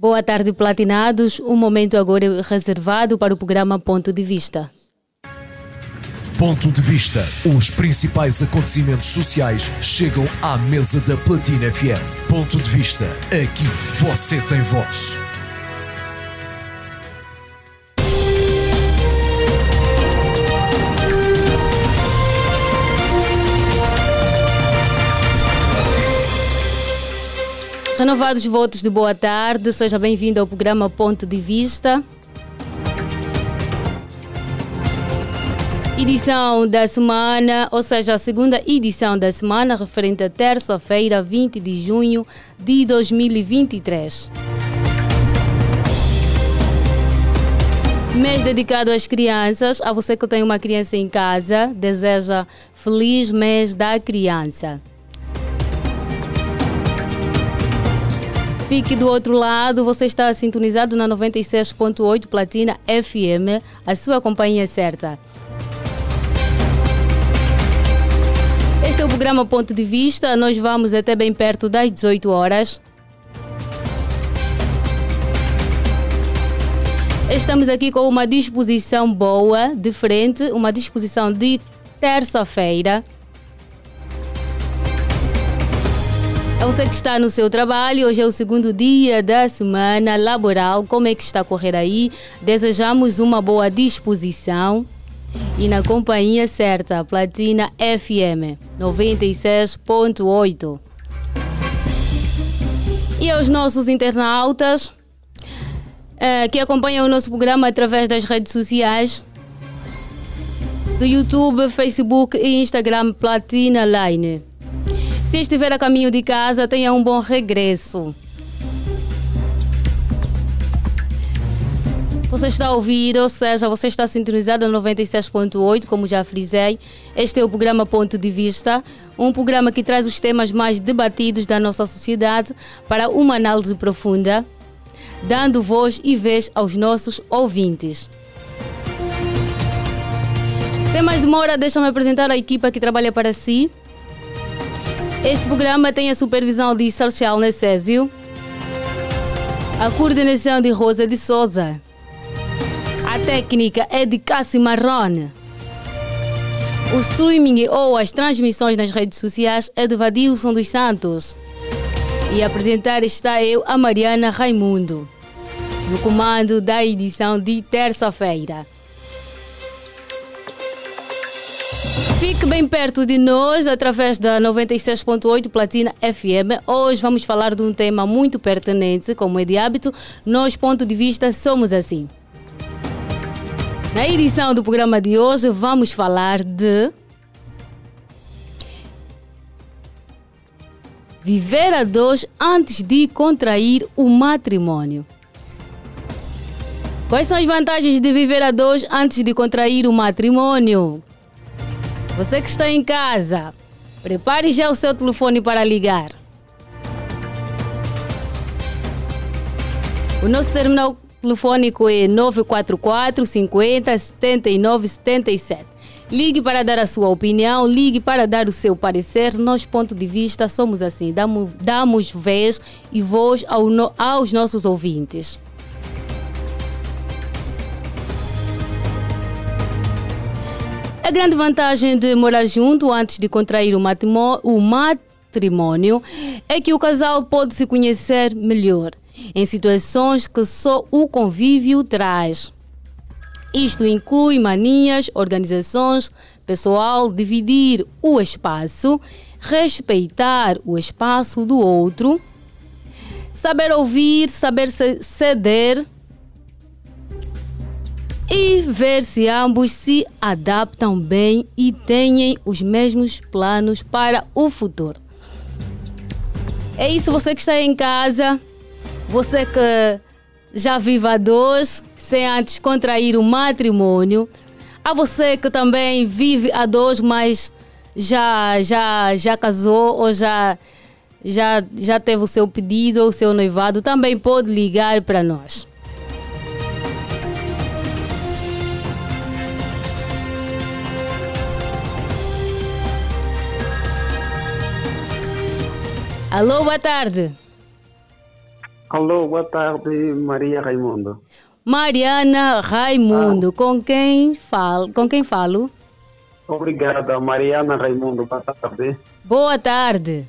Boa tarde, platinados. Um momento agora reservado para o programa Ponto de Vista. Ponto de Vista. Os principais acontecimentos sociais chegam à mesa da Platina FM. Ponto de Vista. Aqui você tem voz. Renovados votos de boa tarde, seja bem-vindo ao programa Ponto de Vista. Edição da semana, ou seja, a segunda edição da semana, referente a terça-feira, 20 de junho de 2023. Mês dedicado às crianças. A você que tem uma criança em casa, deseja feliz mês da criança. Fique do outro lado, você está sintonizado na 96.8 Platina FM, a sua companhia certa. Este é o programa Ponto de Vista, nós vamos até bem perto das 18 horas. Estamos aqui com uma disposição boa, diferente, uma disposição de terça-feira. É você que está no seu trabalho, hoje é o segundo dia da semana laboral. Como é que está a correr aí? Desejamos uma boa disposição e na companhia certa, Platina FM 96.8. E aos nossos internautas eh, que acompanham o nosso programa através das redes sociais do YouTube, Facebook e Instagram Platina Line. Se estiver a caminho de casa, tenha um bom regresso. Você está a ouvir, ou seja, você está sintonizado a 96.8, como já frisei. Este é o programa Ponto de Vista, um programa que traz os temas mais debatidos da nossa sociedade para uma análise profunda, dando voz e vez aos nossos ouvintes. Sem mais demora, deixa-me apresentar a equipa que trabalha para si. Este programa tem a supervisão de Sarcial Necésio, a coordenação de Rosa de Souza, a técnica é de Cassi Marrone, o streaming ou as transmissões nas redes sociais é de Vadilson dos Santos e a apresentar está eu, a Mariana Raimundo, no comando da edição de terça-feira. Fique bem perto de nós através da 96.8 Platina FM. Hoje vamos falar de um tema muito pertinente, como é de hábito. Nós, ponto de vista, somos assim. Na edição do programa de hoje, vamos falar de. Viver a dois antes de contrair o matrimônio. Quais são as vantagens de viver a dois antes de contrair o matrimônio? Você que está em casa, prepare já o seu telefone para ligar. O nosso terminal telefônico é 944 50 79 77. Ligue para dar a sua opinião, ligue para dar o seu parecer. Nós, ponto de vista, somos assim, damos, damos vez e voz ao aos nossos ouvintes. A grande vantagem de morar junto antes de contrair o matrimônio é que o casal pode se conhecer melhor em situações que só o convívio traz. Isto inclui manias, organizações, pessoal, dividir o espaço, respeitar o espaço do outro, saber ouvir, saber ceder e ver se ambos se adaptam bem e têm os mesmos planos para o futuro. É isso, você que está em casa, você que já vive a dois, sem antes contrair o matrimônio. A você que também vive a dois, mas já, já, já casou ou já, já, já teve o seu pedido ou o seu noivado, também pode ligar para nós. Alô, boa tarde. Alô, boa tarde, Maria Raimundo. Mariana Raimundo, ah. com quem falo? Com quem falo? Obrigada, Mariana Raimundo. Boa tarde. Boa tarde.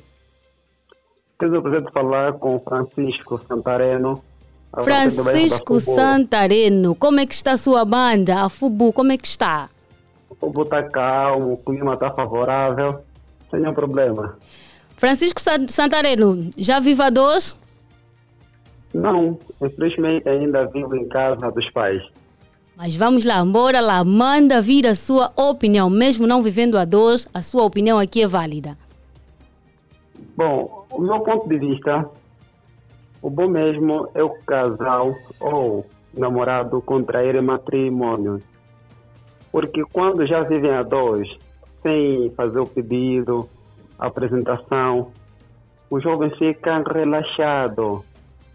Tenho o prazer de falar com Francisco Santareno. Francisco Santareno, como é que está a sua banda, a Fubu, como é que está? O Fubu está calmo, o clima está favorável, sem nenhum problema. Francisco Santareno, já vive a dois? Não, infelizmente ainda vivo em casa dos pais. Mas vamos lá, bora lá, manda vir a sua opinião, mesmo não vivendo a dois, a sua opinião aqui é válida. Bom, o meu ponto de vista o bom mesmo é o casal ou namorado contrair matrimônio. Porque quando já vivem a dois, sem fazer o pedido, apresentação, o jovem fica relaxado,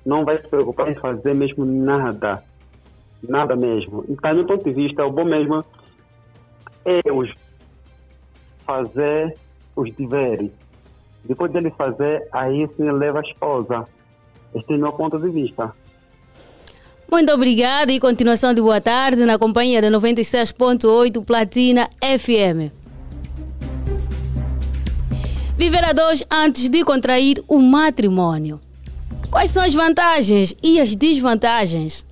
não vai se preocupar em fazer mesmo nada, nada mesmo. Então, do meu ponto de vista, o bom mesmo é os fazer os deveres. Depois dele fazer, aí sim leva a esposa. Este é o meu ponto de vista. Muito obrigada e continuação de boa tarde na companhia da 96.8 Platina FM. Viver a dois antes de contrair o matrimônio. Quais são as vantagens e as desvantagens?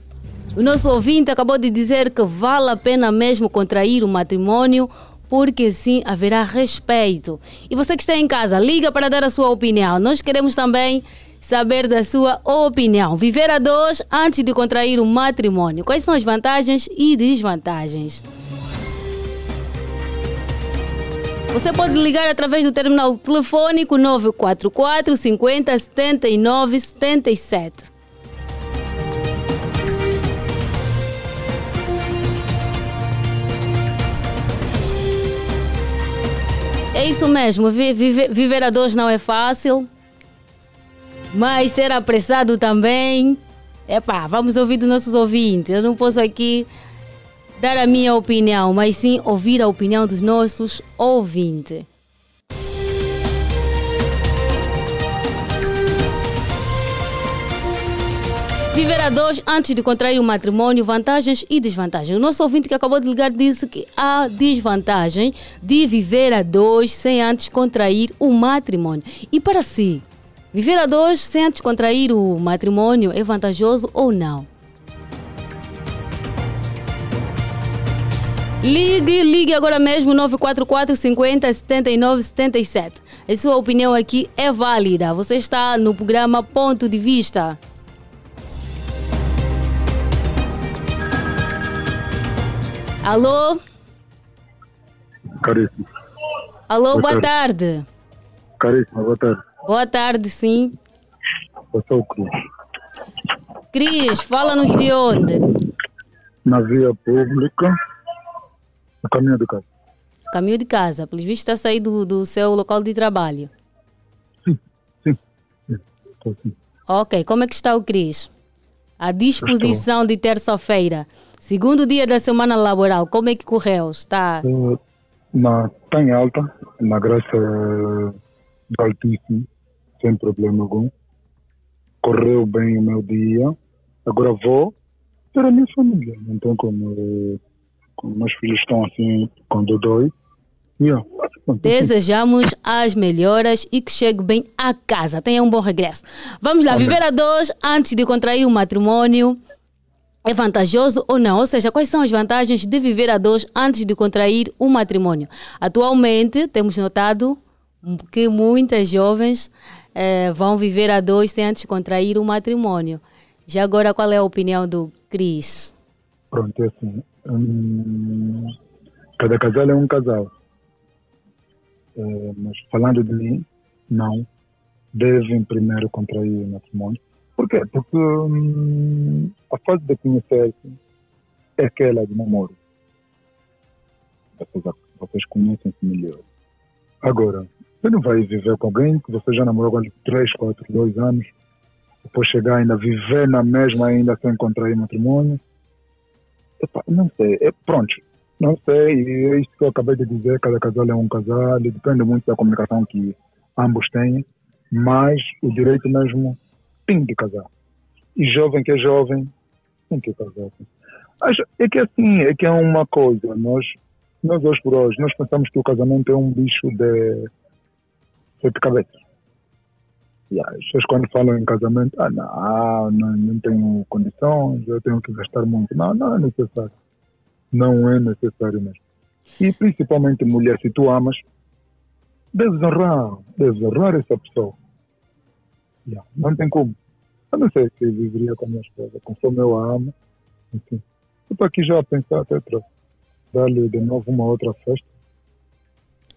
O nosso ouvinte acabou de dizer que vale a pena mesmo contrair o matrimônio porque sim haverá respeito. E você que está em casa, liga para dar a sua opinião. Nós queremos também saber da sua opinião. Viver a dois antes de contrair um matrimônio. Quais são as vantagens e desvantagens? Você pode ligar através do terminal telefônico 944 50 79 77. É isso mesmo, viver, viver a dois não é fácil, mas ser apressado também. Epá, vamos ouvir dos nossos ouvintes. Eu não posso aqui dar a minha opinião, mas sim ouvir a opinião dos nossos ouvintes. Viver a dois antes de contrair o matrimônio, vantagens e desvantagens. O nosso ouvinte que acabou de ligar disse que há desvantagem de viver a dois sem antes contrair o matrimônio. E para si, Viver a dois sem antes contrair o matrimônio é vantajoso ou não? Ligue, ligue agora mesmo 944 50 79 77. A sua opinião aqui é válida. Você está no programa Ponto de Vista. Alô? Caríssimo. Alô, boa, boa tarde. tarde. Caríssimo, boa tarde. Boa tarde, sim. Eu sou o Cris. Cris, fala-nos de onde? Na via pública, no caminho de casa. Caminho de casa, pelo visto está a sair do, do seu local de trabalho. Sim, sim. Estou sim. Ok, como é que está o Cris? A disposição de terça-feira, segundo dia da semana laboral, como é que correu? Está? Na, está em alta, na graça do Altíssimo sem problema algum. Correu bem o meu dia. Agora vou ter a minha família. Então, como, como meus filhos estão assim com dodói, yeah. Desejamos as melhoras e que chegue bem a casa. Tenha um bom regresso. Vamos lá, Amém. viver a dois antes de contrair um matrimônio é vantajoso ou não? Ou seja, quais são as vantagens de viver a dois antes de contrair um matrimônio? Atualmente, temos notado que muitas jovens é, vão viver a dois sem antes contrair um matrimônio. Já agora, qual é a opinião do Cris? Pronto, é assim. Hum, cada casal é um casal. É, mas falando de mim, não. Devem primeiro contrair o matrimônio. Por quê? Porque hum, a fase de conhecer-se é aquela de namoro. Vocês, vocês conhecem-se melhor. Agora, você não vai viver com alguém que você já namorou há 3, 4, 2 anos, depois chegar ainda viver na mesma ainda sem contrair matrimônio. Não sei, é, pronto, não sei, e é isso que eu acabei de dizer, cada casal é um casal, depende muito da comunicação que ambos têm, mas o direito mesmo tem de casar. E jovem que é jovem, tem que casar. Acho, é que assim, é que é uma coisa, nós, nós hoje por hoje, nós pensamos que o casamento é um bicho de sete cabeças. E as pessoas quando falam em casamento, ah não, não, não tenho condições, eu tenho que gastar muito. Não, não é necessário. Não é necessário mesmo. E principalmente mulher, se tu amas, deves honrar essa pessoa. Yeah, não tem como. Eu não sei se viveria com a minha esposa, conforme eu a amo. Enfim. Eu estou aqui já a pensar até para dar-lhe de novo uma outra festa,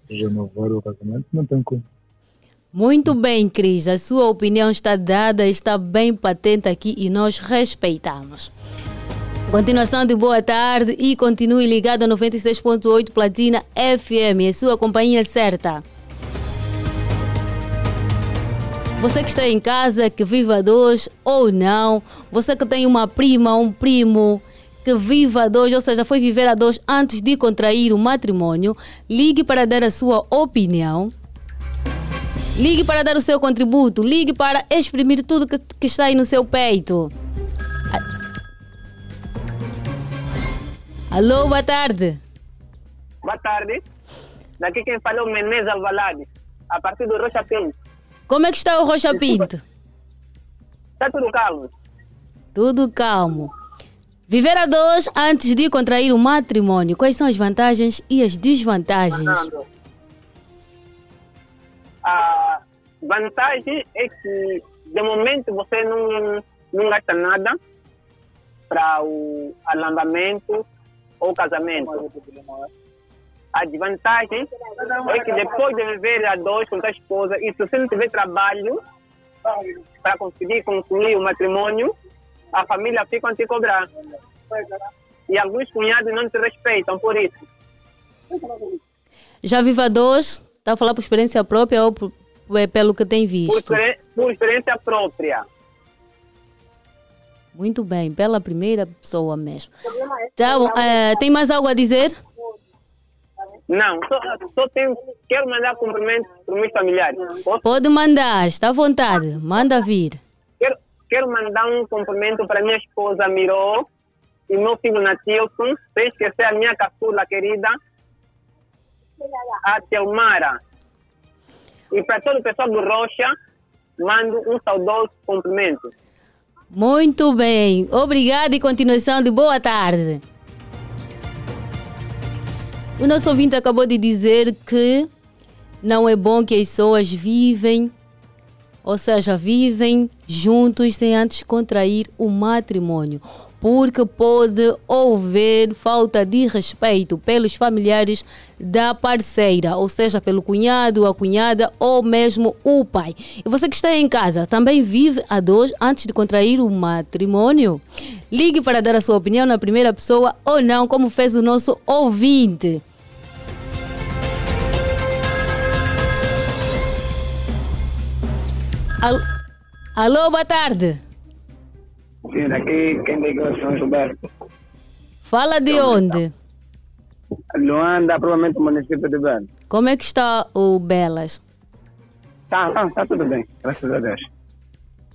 renovar o casamento, não tem como. Muito bem, Cris. A sua opinião está dada, está bem patente aqui e nós respeitamos. Continuação de boa tarde e continue ligado a 96.8 Platina FM, a sua companhia certa. Você que está em casa, que viva dois ou não, você que tem uma prima, um primo que viva a dois, ou seja, foi viver a dois antes de contrair o matrimônio, ligue para dar a sua opinião. Ligue para dar o seu contributo, ligue para exprimir tudo que, que está aí no seu peito. Alô, boa tarde. Boa tarde. Daqui quem falou Menezes Alvalade, a partir do Rocha Pinto. Como é que está o Rocha Pinto? Está tudo calmo. Tudo calmo. Viver a dois antes de contrair o matrimônio. Quais são as vantagens e as desvantagens? Fernando. A vantagem é que, de momento, você não, não gasta nada para o alambamento ou casamento. A desvantagem é que depois de viver a dois com a esposa, e se você não tiver trabalho para conseguir concluir o matrimônio, a família fica a te cobrar. E alguns cunhados não te respeitam por isso. Já viva dois? Está a falar por experiência própria ou por, pelo que tem Por, visto? experi- por experiência própria. Muito bem, pela primeira pessoa mesmo. Tá bom, eh, tem mais algo a dizer? Não, só, só tenho, quero mandar cumprimentos para os meus familiares. Posso? Pode mandar, está à vontade, manda vir. Quero, quero mandar um cumprimento para minha esposa Miró e meu filho Natilson, sem esquecer a minha caçula querida, a Telmara. E para todo o pessoal do Rocha, mando um saudoso cumprimento. Muito bem, obrigado e continuação de boa tarde. O nosso ouvinte acabou de dizer que não é bom que as pessoas vivem, ou seja, vivem juntos sem antes contrair o matrimônio, porque pode haver falta de respeito pelos familiares da parceira, ou seja, pelo cunhado, a cunhada ou mesmo o pai. E você que está em casa também vive a dois antes de contrair o matrimônio? Ligue para dar a sua opinião na primeira pessoa ou não, como fez o nosso ouvinte. Al- Alô, boa tarde. Sim, daqui quem ligou é São Gilberto. Fala de onde? Luanda, provavelmente município de Belo. Como é que está o Belas? Tá, tá, tá tudo bem, graças a Deus.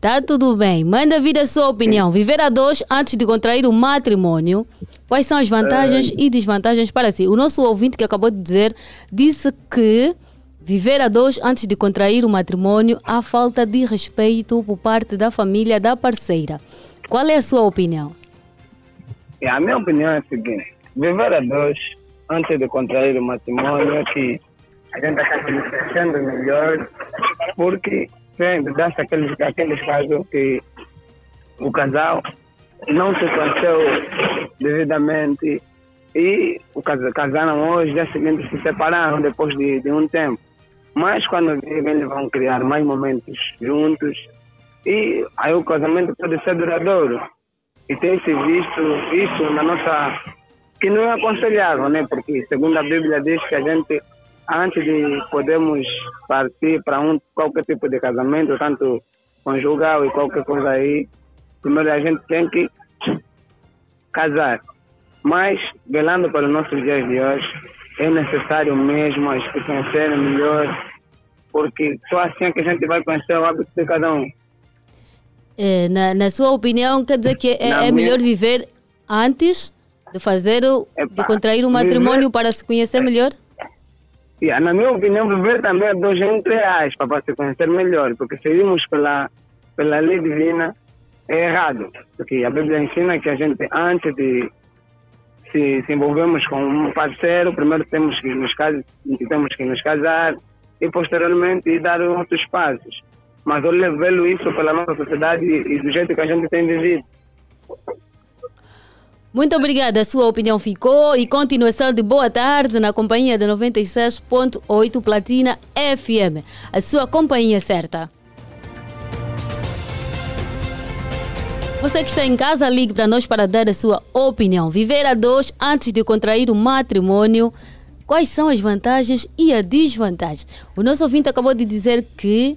Tá tudo bem. Manda vir a sua opinião. Viver a dois antes de contrair o matrimônio. Quais são as vantagens e desvantagens para si? O nosso ouvinte que acabou de dizer disse que viver a dois antes de contrair o matrimônio há falta de respeito por parte da família da parceira. Qual é a sua opinião? E a minha opinião é a seguinte: viver a dois antes de contrair o matrimônio é que a gente acaba se sentindo melhor, porque sempre dá-se aqueles, aqueles casos que o casal não se conheceu devidamente e o cas- casaram hoje, dia seguinte se separaram depois de, de um tempo. Mas quando vivem, eles vão criar mais momentos juntos e aí o casamento pode ser duradouro. E tem se visto isso na nossa. que não é aconselhável, né? Porque, segundo a Bíblia, diz que a gente, antes de podermos partir para um, qualquer tipo de casamento, tanto conjugal e qualquer coisa aí, primeiro a gente tem que casar. Mas, velando para os nossos dias de hoje, é necessário mesmo as que conhecerem melhor, porque só assim é que a gente vai conhecer o hábito de cada um. É, na, na sua opinião, quer dizer que é, é melhor viver antes de fazer, o, de contrair um matrimônio viver... para se conhecer melhor? Yeah, na minha opinião, viver também é dois entre reais para se conhecer melhor, porque seguimos pela, pela lei divina, é errado. Porque a Bíblia ensina que a gente, antes de se, se envolvermos com um parceiro, primeiro temos que nos, casar, temos que nos casar e posteriormente dar outros passos. Mas eu levelo isso pela nossa sociedade e do jeito que a gente tem vivido. Muito obrigada, a sua opinião ficou e continuação de boa tarde na companhia da 96.8 Platina FM, a sua companhia certa. Você que está em casa, ligue para nós para dar a sua opinião. Viver a dois antes de contrair o matrimônio. Quais são as vantagens e a desvantagem? O nosso ouvinte acabou de dizer que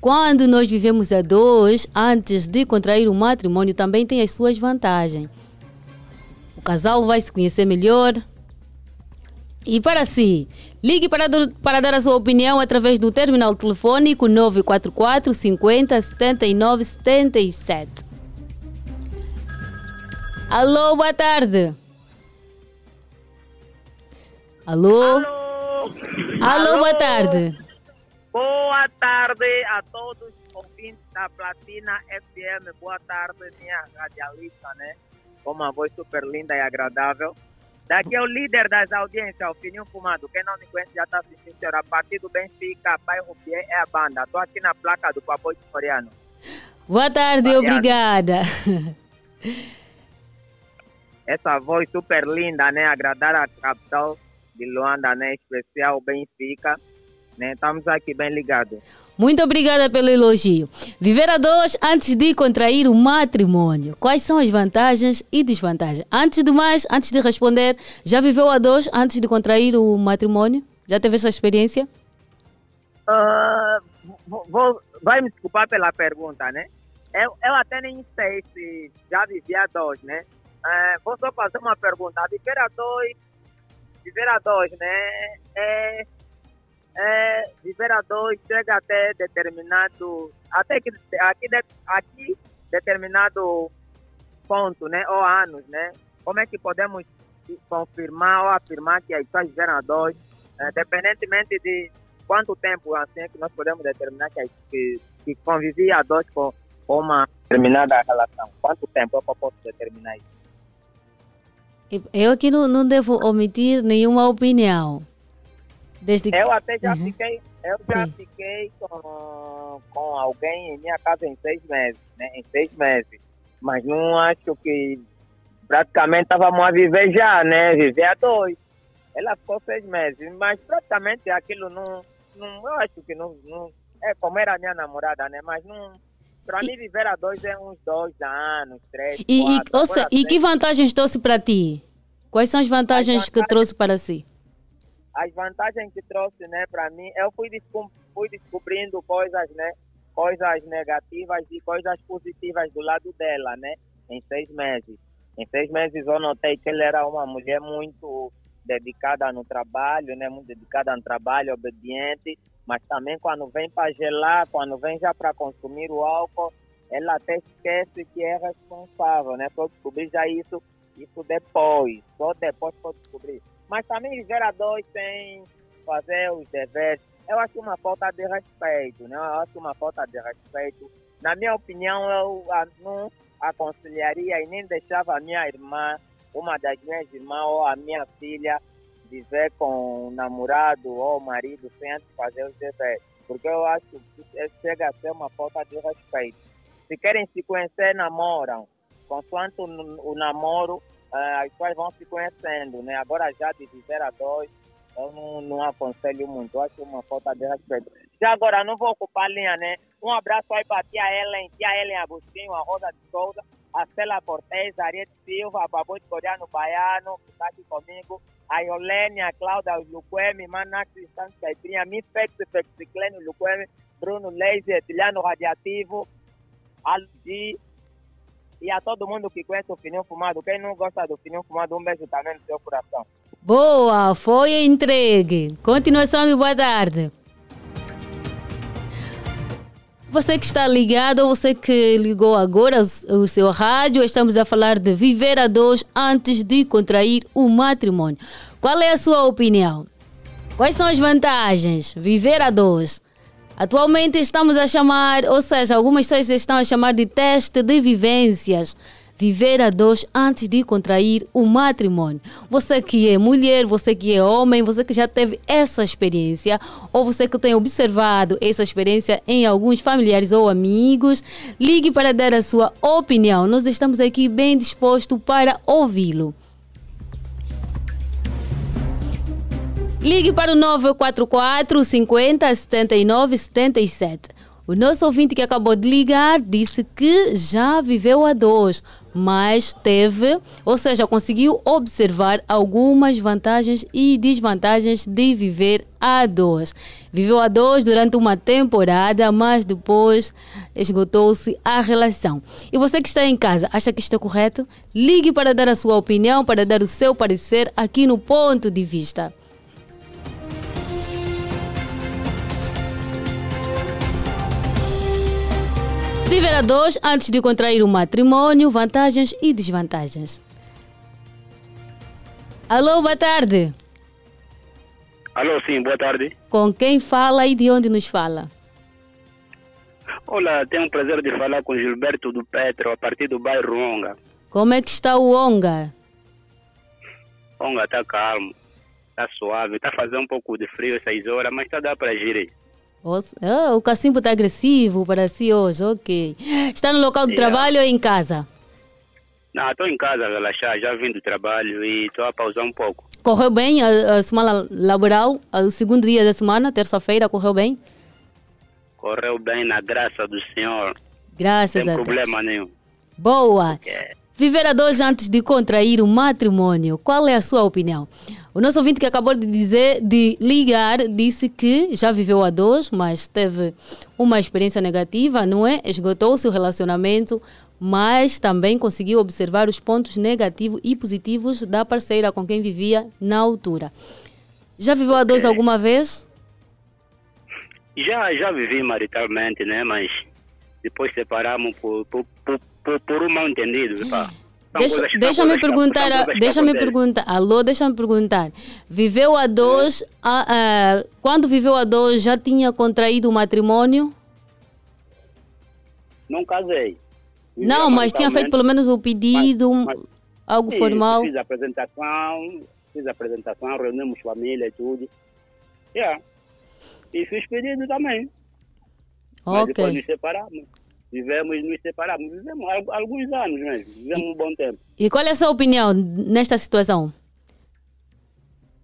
quando nós vivemos a dois antes de contrair o matrimônio também tem as suas vantagens. O casal vai se conhecer melhor. E para si, ligue para, para dar a sua opinião através do terminal telefônico 944 50 79 77. Alô, boa tarde. Alô? Alô? Alô, boa tarde. Boa tarde a todos os ouvintes da Platina FM. Boa tarde, minha radialista, né? Com uma voz super linda e agradável. Daqui é o líder das audiências, o Fininho Fumado. Quem não me conhece já está assistindo, senhor. A partir do Benfica, bairro Pie é a banda. Estou aqui na placa do Papo Coreano. Boa tarde, obrigada. essa voz super linda, né? Agradar a capital de Luanda, né? Especial Benfica, né? Estamos aqui bem ligados. Muito obrigada pelo elogio. Viver a dois antes de contrair o matrimônio. Quais são as vantagens e desvantagens? Antes de mais, antes de responder, já viveu a dois antes de contrair o matrimônio? Já teve essa experiência? Uh, vou, vai me desculpar pela pergunta, né? Eu, eu até nem sei se já vivi a dois, né? É, vou só fazer uma pergunta. Viver a dois, viver a dois, né? É, é, dois chega até determinado, até que aqui, aqui determinado ponto, né? Ou anos, né? Como é que podemos confirmar ou afirmar que as a dois, é, independentemente de quanto tempo assim é que nós podemos determinar que, que, que convivia a dois com, com uma determinada relação? Quanto tempo eu posso determinar isso? Eu aqui não, não devo omitir nenhuma opinião. Desde eu até já uhum. fiquei, eu já fiquei com, com alguém em minha casa em seis meses, né? Em seis meses. Mas não acho que praticamente estávamos a viver já, né? Viver a dois. Ela ficou seis meses, mas praticamente aquilo não, não eu acho que não, não é como era a minha namorada, né? Mas não para mim, viver a dois é uns dois anos, três, e, quatro. E, ouça, e que vantagens trouxe para ti? Quais são as vantagens, as vantagens que trouxe para si? As vantagens que trouxe, né, para mim, eu fui, fui descobrindo coisas, né, coisas negativas e coisas positivas do lado dela, né, em seis meses. Em seis meses eu notei que ela era uma mulher muito dedicada no trabalho, né, muito dedicada no trabalho, obediente, mas também quando vem para gelar, quando vem já para consumir o álcool, ela até esquece que é responsável, né? Para descobrir já isso, isso depois, só depois para descobrir. Mas também viver a dois sem fazer os deveres, eu acho uma falta de respeito, né? Eu acho uma falta de respeito. Na minha opinião, eu não aconselharia e nem deixava a minha irmã, uma das minhas irmãs ou a minha filha, viver com o namorado ou o marido sem antes fazer os deveres. Porque eu acho que chega a ser uma falta de respeito. Se querem se conhecer, namoram. Consoante o namoro, uh, as pessoas vão se conhecendo, né? Agora já de viver a dois, eu não, não aconselho muito. Eu acho uma falta de respeito. Já agora, não vou ocupar linha, né? Um abraço aí para tia Ellen, tia Ellen Agostinho, a Rosa de Souza, a Stella Cortez, a Ariete Silva, a Babu de Coreano Baiano, que está aqui comigo, a Iolene, a Cláudia Luquemi, Manax, Santos Caiprinha, Mifex, Fexiclene Luquemi, Bruno Leise, Etiliano Radiativo, Aldi, e a todo mundo que conhece o Fininho Fumado. Quem não gosta do Fininho Fumado, um beijo também no seu coração. Boa, foi entregue. Continuação de boa tarde. Você que está ligado, você que ligou agora o seu rádio, estamos a falar de viver a dois antes de contrair o matrimônio. Qual é a sua opinião? Quais são as vantagens? Viver a dois. Atualmente estamos a chamar, ou seja, algumas pessoas estão a chamar de teste de vivências viver a dois antes de contrair o matrimônio. Você que é mulher, você que é homem, você que já teve essa experiência, ou você que tem observado essa experiência em alguns familiares ou amigos, ligue para dar a sua opinião. Nós estamos aqui bem dispostos para ouvi-lo. Ligue para o 944 50 79 77. O nosso ouvinte que acabou de ligar disse que já viveu a dois, mas teve, ou seja, conseguiu observar algumas vantagens e desvantagens de viver a dois. Viveu a dois durante uma temporada, mas depois esgotou-se a relação. E você que está em casa, acha que é correto? Ligue para dar a sua opinião, para dar o seu parecer aqui no ponto de vista. Viver a dois antes de contrair o matrimônio, vantagens e desvantagens. Alô, boa tarde. Alô, sim, boa tarde. Com quem fala e de onde nos fala? Olá, tenho o prazer de falar com Gilberto do Petro, a partir do bairro Onga. Como é que está o Onga? Onga está calmo, está suave, está fazendo um pouco de frio essas horas, mas está dá para girar. Oh, o cacimbo está agressivo para si hoje, ok. Está no local de yeah. trabalho ou em casa? Não, estou em casa a relaxar, já vim do trabalho e estou a pausar um pouco. Correu bem a, a semana laboral, o segundo dia da semana, terça-feira, correu bem? Correu bem, na graça do Senhor. Graças Sem a Deus. Sem problema nenhum. Boa! Viver a dois antes de contrair o matrimônio, qual é a sua opinião? O nosso ouvinte que acabou de dizer, de ligar, disse que já viveu a dois, mas teve uma experiência negativa, não é? Esgotou seu relacionamento, mas também conseguiu observar os pontos negativos e positivos da parceira com quem vivia na altura. Já viveu a dois alguma vez? Já, já vivi maritalmente, né? Mas depois separamos por, por, por por, por um mal entendido. Pá. Deixa, deixa-me perguntar, deixa-me perguntar, alô, deixa-me perguntar. Viveu a dois, a, a, quando viveu a dois já tinha contraído o matrimônio? Não casei. Viveu não, mas tinha feito pelo menos o pedido, mas, mas, algo sim, formal? Fiz a apresentação, fiz a apresentação, reunimos família e tudo. Yeah. E fiz pedido também. Mas okay. depois nos separamos vivemos nos separamos. Vivemos alguns anos mesmo, vivemos e, um bom tempo. E qual é a sua opinião nesta situação?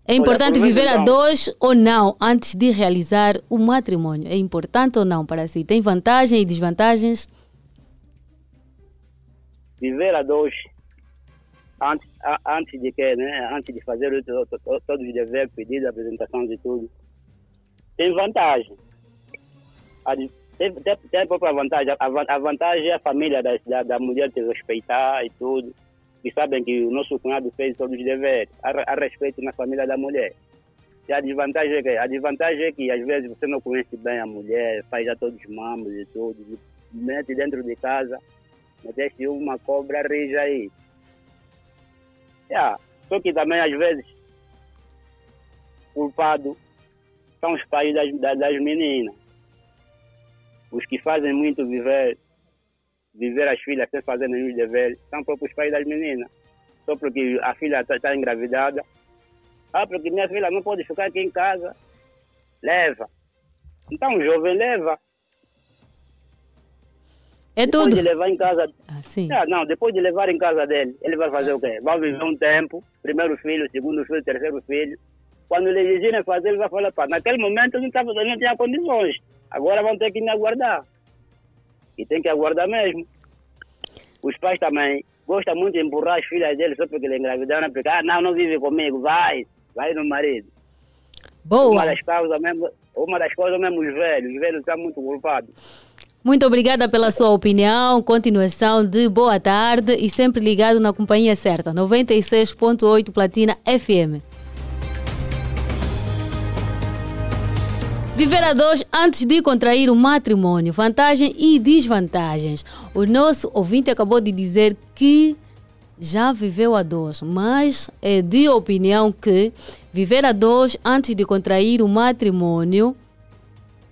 É importante Olha, viver a dois ou não antes de realizar o matrimônio? É importante ou não para si? Tem vantagens e desvantagens? Viver a dois antes, antes de que, né? Antes de fazer todos os deveres, pedidos, apresentações e tudo, tem vantagem. A, tem, tem, tem a própria vantagem. A, vantagem é a família da, da, da, mulher te respeitar e tudo. E sabem que o nosso cunhado fez todos os deveres. Há, respeito na família da mulher. E a desvantagem é que, a desvantagem é que às vezes você não conhece bem a mulher, faz já todos os mamos e tudo, mete dentro de casa, meteste uma cobra, rija aí. Yeah. Só que também às vezes culpado são os pais das, das meninas os que fazem muito viver, viver as filhas sem fazer nenhum dever, são próprios pais das meninas. Só porque a filha está tá engravidada. Ah, porque minha filha não pode ficar aqui em casa. Leva. Então o jovem leva. É depois tudo. de levar em casa. Ah, sim. Ah, não, depois de levar em casa dele, ele vai fazer o quê? Vai viver um tempo, primeiro filho, segundo filho, terceiro filho. Quando ele exigirem fazer, ele vai falar, pá, naquele momento eu não, tava, não tinha condições. Agora vão ter que me aguardar. E tem que aguardar mesmo. Os pais também gostam muito de empurrar as filhas deles só porque ele engravidaram, porque, ah, não, não vive comigo, vai, vai no marido. Boa. Uma das causas mesmo, uma das coisas mesmo os velhos, os velhos estão muito culpados. Muito obrigada pela sua opinião, continuação de boa tarde e sempre ligado na companhia certa, 96.8 Platina FM. Viver a dois antes de contrair o matrimônio, vantagem e desvantagens. O nosso ouvinte acabou de dizer que já viveu a dois, mas é de opinião que viver a dois antes de contrair o matrimônio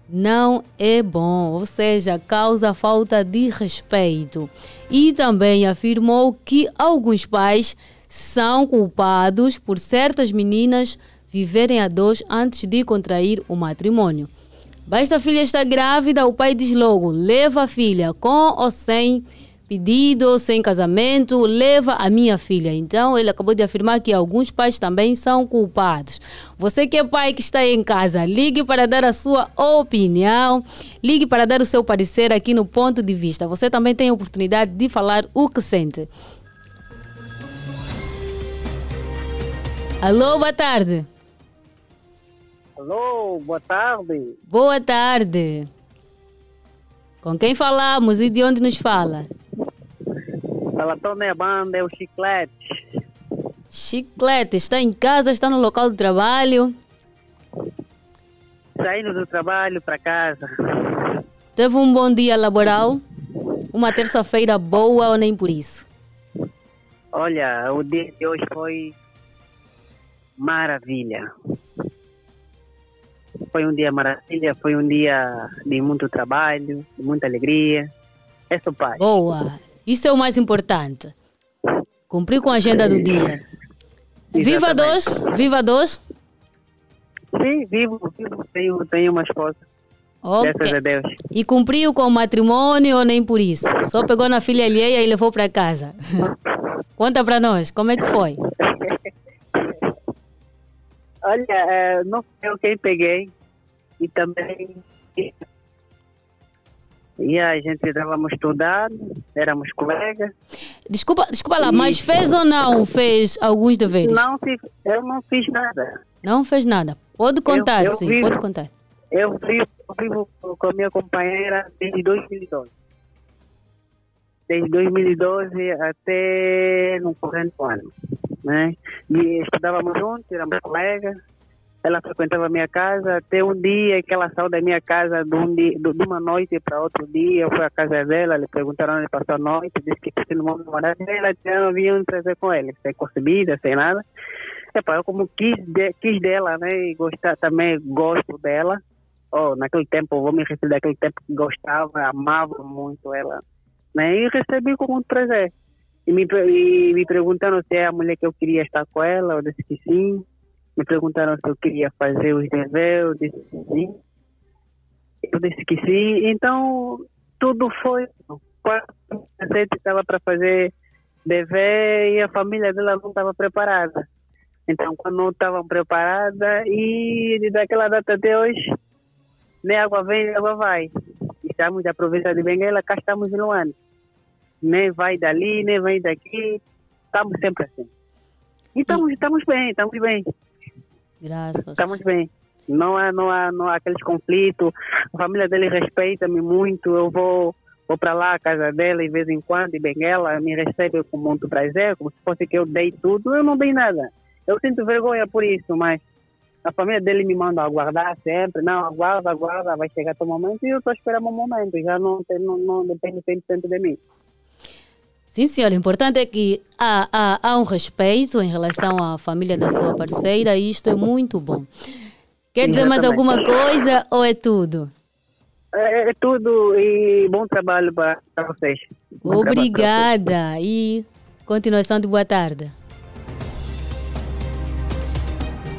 não é bom, ou seja, causa falta de respeito. E também afirmou que alguns pais são culpados por certas meninas viverem a dois antes de contrair o matrimônio. Basta a filha estar grávida, o pai diz logo: leva a filha, com ou sem pedido, sem casamento, leva a minha filha. Então, ele acabou de afirmar que alguns pais também são culpados. Você que é pai que está em casa, ligue para dar a sua opinião, ligue para dar o seu parecer aqui no ponto de vista. Você também tem a oportunidade de falar o que sente. Alô, boa tarde. Alô, boa tarde. Boa tarde. Com quem falamos e de onde nos fala? Fala Tony Banda, é o Chiclete. Chiclete, está em casa, está no local de trabalho? Saindo do trabalho para casa. Teve um bom dia laboral? Uma terça-feira boa ou nem por isso? Olha, o dia de hoje foi maravilha. Foi um dia maravilha, foi um dia de muito trabalho, de muita alegria. É só paz. Boa, isso é o mais importante. Cumprir com a agenda do dia. Viva dois, viva dois. Sim, vivo, vivo. Tenho, tenho uma esposa. Ok. Graças a Deus. E cumpriu com o matrimônio ou nem por isso? Só pegou na filha alheia e levou para casa. Conta para nós, como é que foi? Olha, é, não sei eu quem peguei e também e a gente estávamos estudando, éramos colegas. Desculpa, desculpa lá, mas fez ou não fez alguns deveres? Não, fiz- eu não fiz nada. Não fez nada. Pode contar, Eu- eu sim, vivo- pode contar. Eu vivo, eu vivo com a minha companheira desde 2012. Desde 2012 até no corrente ano. Né? E estudávamos juntos, éramos colegas. Ela frequentava a minha casa até um dia que ela saiu da minha casa de, um dia, de uma noite para outro dia. Eu fui à casa dela, lhe perguntaram onde passou a noite, disse que tinha no namorado dela, não vinham trazer com ele, sem concebida, sem nada. Epa, eu como quis, de, quis dela, né, e gostar, também gosto dela. Oh, naquele tempo, vou me referir daquele tempo que gostava, amava muito ela, né, e recebi com muito prazer. E me, e me perguntaram se é a mulher que eu queria estar com ela, eu disse que sim. Me perguntaram se eu queria fazer os deveres, eu disse que sim. Eu disse que sim. Então, tudo foi. Quase a gente estava para fazer dever e a família dela não estava preparada. Então, quando não estavam preparadas, e daquela data até hoje, nem água vem, nem água vai. Estamos da província de Benguela, cá estamos no ano. Nem vai dali, nem vem daqui. Estamos sempre assim. E estamos, estamos bem, estamos bem. Graças. Estamos bem. Não há, não há, não há aqueles conflitos. A família dele respeita-me muito. Eu vou, vou para lá, à casa dela, de vez em quando, e bem ela me recebe com muito prazer, como se fosse que eu dei tudo. Eu não dei nada. Eu sinto vergonha por isso, mas a família dele me manda aguardar sempre. Não, aguarda, aguarda, vai chegar teu momento. E eu estou esperando o momento. Já não, tem- não, não depende 100% de mim. Sim, senhor. O importante é que há, há, há um respeito em relação à família da sua parceira e isto é muito bom. Quer dizer mais alguma coisa ou é tudo? É, é tudo e bom trabalho para vocês. Bom para vocês. Obrigada e continuação de boa tarde.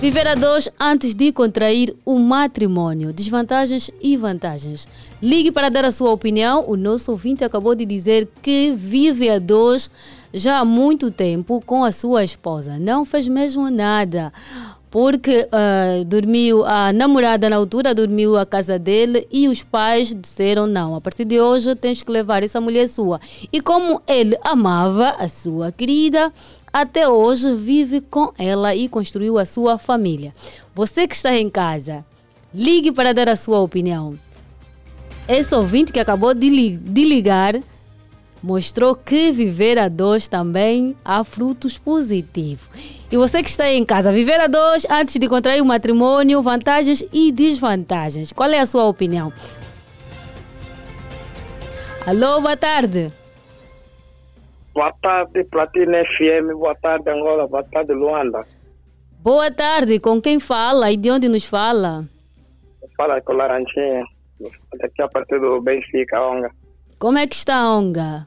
Viver a dois antes de contrair o matrimônio. Desvantagens e vantagens. Ligue para dar a sua opinião. O nosso ouvinte acabou de dizer que vive a dois já há muito tempo com a sua esposa. Não fez mesmo nada. Porque ah, dormiu, a namorada na altura dormiu à casa dele e os pais disseram: não, a partir de hoje tens que levar essa mulher sua. E como ele amava a sua querida, até hoje vive com ela e construiu a sua família. Você que está em casa, ligue para dar a sua opinião. Esse ouvinte que acabou de, li- de ligar mostrou que viver a dois também há frutos positivos. E você que está aí em casa, viver a dois antes de contrair o matrimônio, vantagens e desvantagens. Qual é a sua opinião? Alô, boa tarde. Boa tarde, Platina FM. Boa tarde, Angola. Boa tarde, Luanda. Boa tarde. Com quem fala e de onde nos fala? Fala com Laranjinha. Daqui a partir do Benfica, Onga. Como é que está a Onga?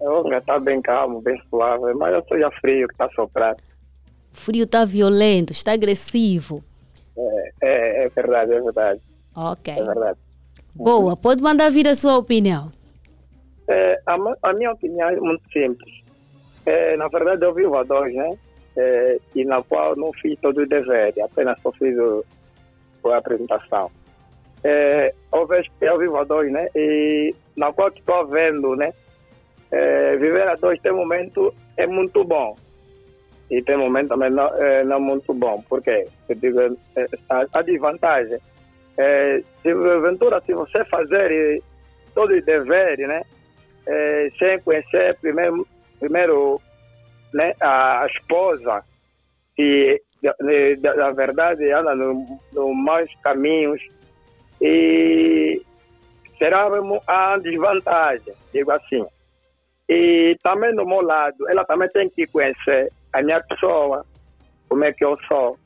A Onga está bem calmo, bem suave, mas eu estou já frio que está soprando. O frio está violento, está agressivo. É, é, é, verdade, é verdade. Ok. É verdade. Boa, pode mandar vir a sua opinião. É, a, a, minha opinião é muito simples. É, na verdade, eu vivo a dois, né? É, e na qual não fiz todo o dever, apenas só fiz o, a apresentação. É, eu vivo a dois, né? E na qual estou vendo, né? É, viver a dois tem momento é muito bom e tem momento também não é não muito bom. Por quê? Eu digo, é, a, a desvantagem é, se se você fazer todo o dever, né? É, sem conhecer primeiro, primeiro né, a, a esposa, que na verdade anda no, no maus caminhos e será a desvantagem, digo assim. E também do meu lado, ela também tem que conhecer a minha pessoa, como é que eu sou.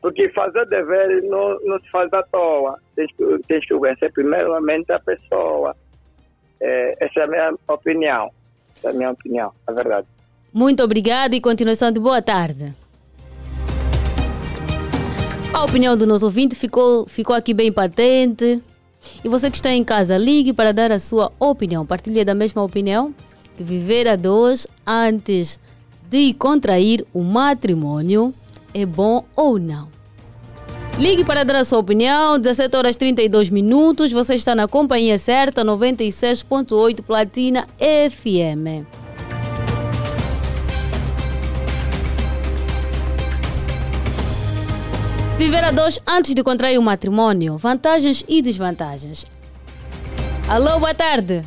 Porque fazer dever não, não se faz à toa. Tem que, que conhecer primeiramente a pessoa. É, essa é a minha opinião. Essa é a minha opinião, é verdade. Muito obrigada e continuação de boa tarde. A opinião do nosso ouvinte ficou, ficou aqui bem patente. E você que está em casa, ligue para dar a sua opinião. Partilhe da mesma opinião de viver a dois antes de contrair o matrimônio é bom ou não. Ligue para dar a sua opinião, 17 horas 32 minutos. Você está na companhia certa, 96.8 Platina FM. Viver a dois antes de contrair o matrimônio, vantagens e desvantagens. Alô, boa tarde.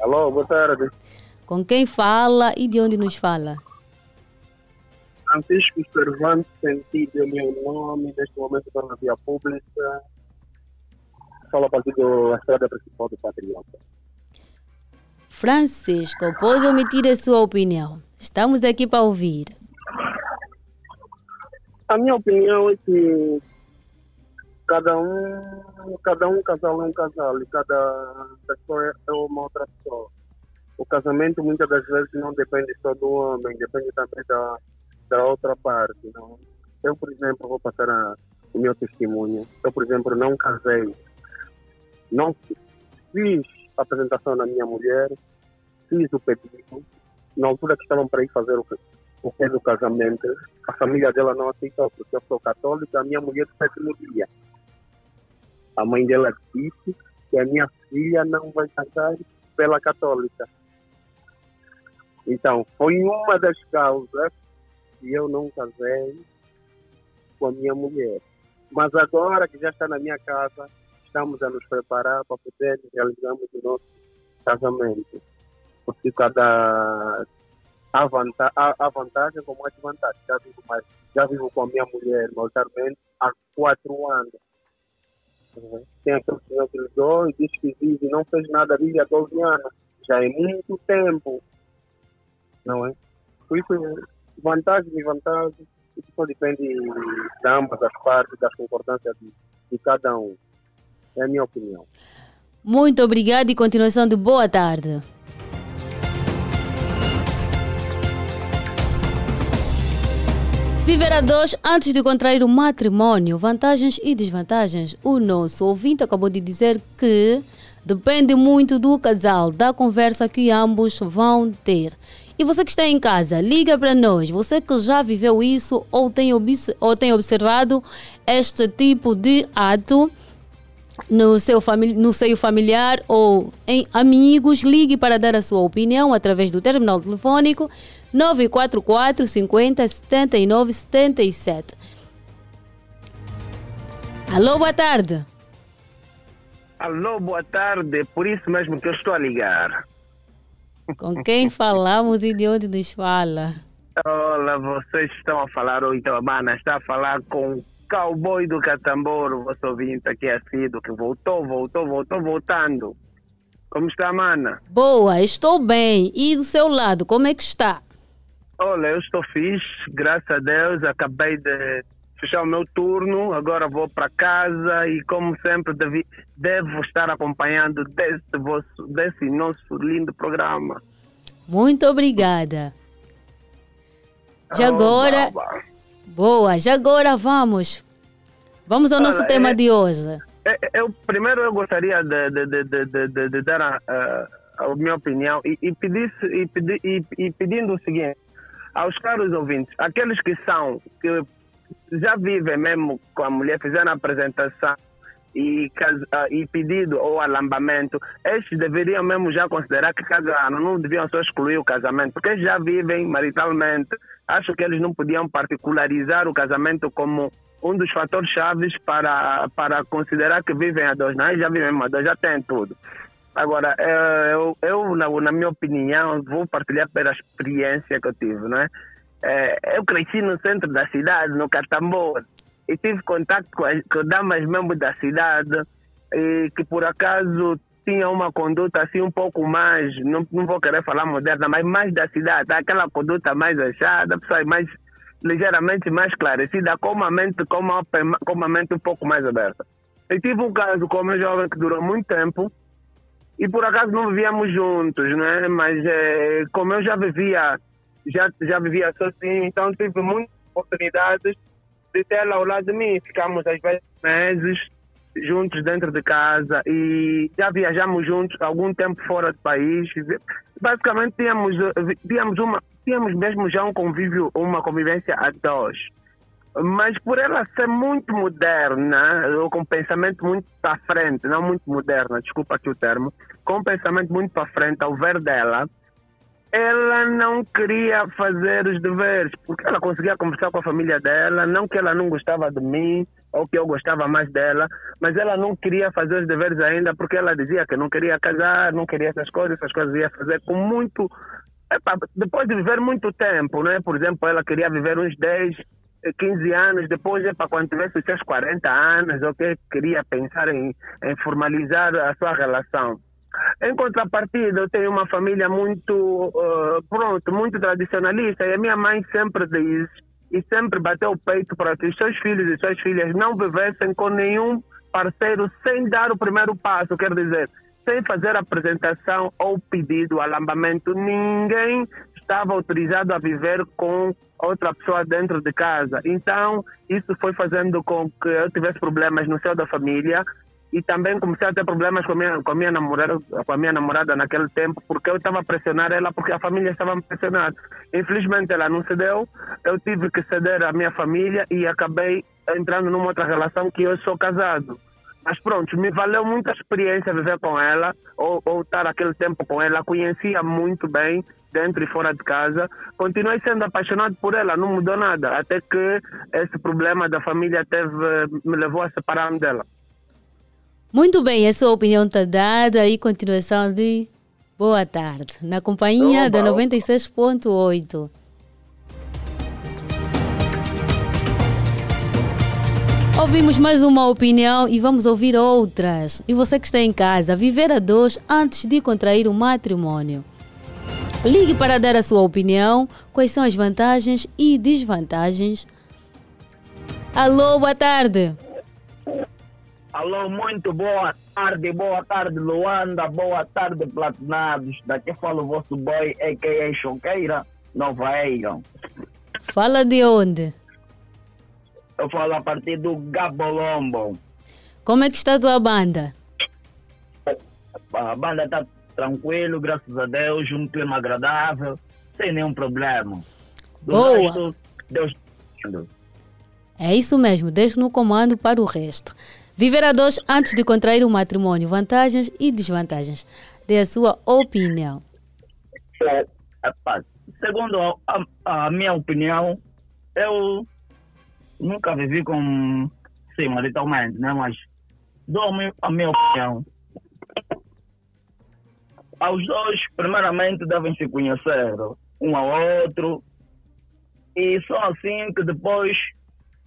Alô, boa tarde. Com quem fala e de onde nos fala? Francisco Cervantes Sentido é meu nome, neste momento estou na via pública. Fala a partir da estrada principal do Patriota. Francisco, pode omitir a sua opinião. Estamos aqui para ouvir. A minha opinião é que cada um, cada um casal é um casal e cada pessoa é uma outra pessoa. O casamento muitas das vezes não depende só do homem, depende também da, da outra parte. Não? Eu, por exemplo, vou passar a, o meu testemunho. Eu, por exemplo, não casei, não fiz a apresentação da minha mulher, fiz o pedido. Na altura que estavam para ir fazer o, o que do casamento, a família dela não aceitou, porque eu sou católica, a minha mulher do sétimo dia. A mãe dela disse que a minha filha não vai casar pela católica. Então, foi uma das causas que eu não casei com a minha mulher. Mas agora que já está na minha casa, estamos a nos preparar para poder realizarmos o nosso casamento. Porque cada a, vantagem, a, a vantagem como desvantagem. Já vivo, mais, já vivo com a minha mulher maioritariamente há quatro anos. Tem aquele senhor que ligou e disse que vive não fez nada vive há 12 anos. Já é muito tempo. Não é? Por isso, vantagens e vantagens, isso só depende de ambas as partes, das concordâncias de, de cada um. É a minha opinião. Muito obrigado e continuação de boa tarde. Viver a dois antes de contrair o matrimônio, vantagens e desvantagens. O nosso ouvinte acabou de dizer que depende muito do casal, da conversa que ambos vão ter. E você que está em casa, liga para nós. Você que já viveu isso ou tem, ou tem observado este tipo de ato no seu no seio familiar ou em amigos, ligue para dar a sua opinião através do terminal telefônico 944 50 79 77. Alô, boa tarde. Alô, boa tarde. Por isso mesmo que eu estou a ligar. Com quem falamos e de onde nos fala? Olá, vocês estão a falar, ou então a Mana está a falar com o cowboy do Catambor, o vosso ouvinte aqui assíduo, que voltou, voltou, voltou, voltando. Como está, Mana? Boa, estou bem. E do seu lado, como é que está? Olha, eu estou fixe, graças a Deus, acabei de fechar o meu turno, agora vou para casa e como sempre devi, devo estar acompanhando desse, vosso, desse nosso lindo programa. Muito obrigada. Já Oh, agora. baba. Boa, já agora vamos. Vamos ao nosso Olha, tema é- de hoje. É, é, Eu, primeiro eu gostaria de, de, de, de, de, de- de dar a, a- a minha opinião e, e, pedir, e, pedir, e, e pedindo o seguinte aos caros ouvintes, aqueles que são, que já vivem mesmo com a mulher, fizeram a apresentação e, ah, e pedido ou alambamento, estes deveriam mesmo já considerar que casaram, não deviam só excluir o casamento, porque eles já vivem maritalmente. Acho que eles não podiam particularizar o casamento como um dos fatores chaves para, para considerar que vivem a dois. Não, eles já vivem a dois, já têm tudo. Agora, eh, eu, eu na, na minha opinião, vou partilhar pela experiência que eu tive, né? Eh, eu cresci no centro da cidade, no Catambor, e tive contato com, com damas mesmo da cidade, e que por acaso tinham uma conduta assim um pouco mais, não, não vou querer falar moderna, mas mais da cidade, aquela conduta mais achada, pessoas mais ligeiramente mais esclarecida, com uma mente, com uma, com uma mente um pouco mais aberta. Eu tive um caso com uma jovem que durou muito tempo, e por acaso não vivíamos juntos, né? Mas eh, como eu já vivia, já, já vivia sozinho, então tive muitas oportunidades de ter ela ao lado de mim. Ficamos às vezes meses juntos dentro de casa e já viajamos juntos algum tempo fora do país. Basicamente tínhamos, eh, tínhamos, uma, tínhamos mesmo já um convívio, uma convivência a dois. Mas por ela ser muito moderna, ou com pensamento muito para frente, não muito moderna, desculpa aqui o termo, com pensamento muito para frente ao ver dela, ela não queria fazer os deveres, porque ela conseguia conversar com a família dela, não que ela não gostava de mim, ou que eu gostava mais dela, mas ela não queria fazer os deveres ainda, porque ela dizia que não queria casar, não queria essas coisas, essas coisas ia fazer com muito... Epa, depois de viver muito tempo, né? Por exemplo, ela queria viver uns 10, 15 anos, depois, para quando tivesse os seus 40 anos, ok, queria pensar em, em formalizar a sua relação. Em contrapartida, eu tenho uma família muito, uh, pronto, muito tradicionalista e a minha mãe sempre diz e sempre bateu o peito para que os seus filhos e suas filhas não vivessem com nenhum parceiro sem dar o primeiro passo, quer dizer, sem fazer apresentação ou pedido, alambamento. Ninguém estava autorizado a viver com outra pessoa dentro de casa. Então, isso foi fazendo com que eu tivesse problemas no seio da família e também comecei a ter problemas com a minha, com a minha, namorada, com a minha namorada naquele tempo, porque eu estava a pressionar ela, porque a família estava me pressionar. Infelizmente ela não cedeu, eu tive que ceder à minha família e acabei entrando numa outra relação que eu sou casado. Mas pronto, me valeu muita experiência viver com ela, ou, ou estar aquele tempo com ela, conhecia muito bem, dentro e fora de casa. Continuei sendo apaixonado por ela, não mudou nada, até que esse problema da família teve, me levou a separar-me dela. Muito bem, a sua opinião está dada e continuação de boa tarde, na companhia da 96.8. Ouvimos mais uma opinião e vamos ouvir outras. E você que está em casa, viver a dois antes de contrair o matrimônio. Ligue para dar a sua opinião, quais são as vantagens e desvantagens. Alô, boa tarde. Alô, muito boa tarde, boa tarde Luanda, boa tarde Platinados. Daqui fala o vosso boy, a.k.a. Choqueira, Nova Eira. Fala de onde? Eu falo a partir do Gabolombo. Como é que está a tua banda? A banda está tranquilo, graças a Deus, um clima agradável, sem nenhum problema. Do Boa. resto, Deus É isso mesmo, deixo no comando para o resto. Viver a dois antes de contrair o matrimônio, vantagens e desvantagens. Dê a sua opinião. É, segundo a, a- a minha opinião, eu nunca vivi com sim, maritalmente, né? Mas dou a mi- a minha opinião. aos dois, primeiramente, devem se conhecer um ao outro. E só assim que depois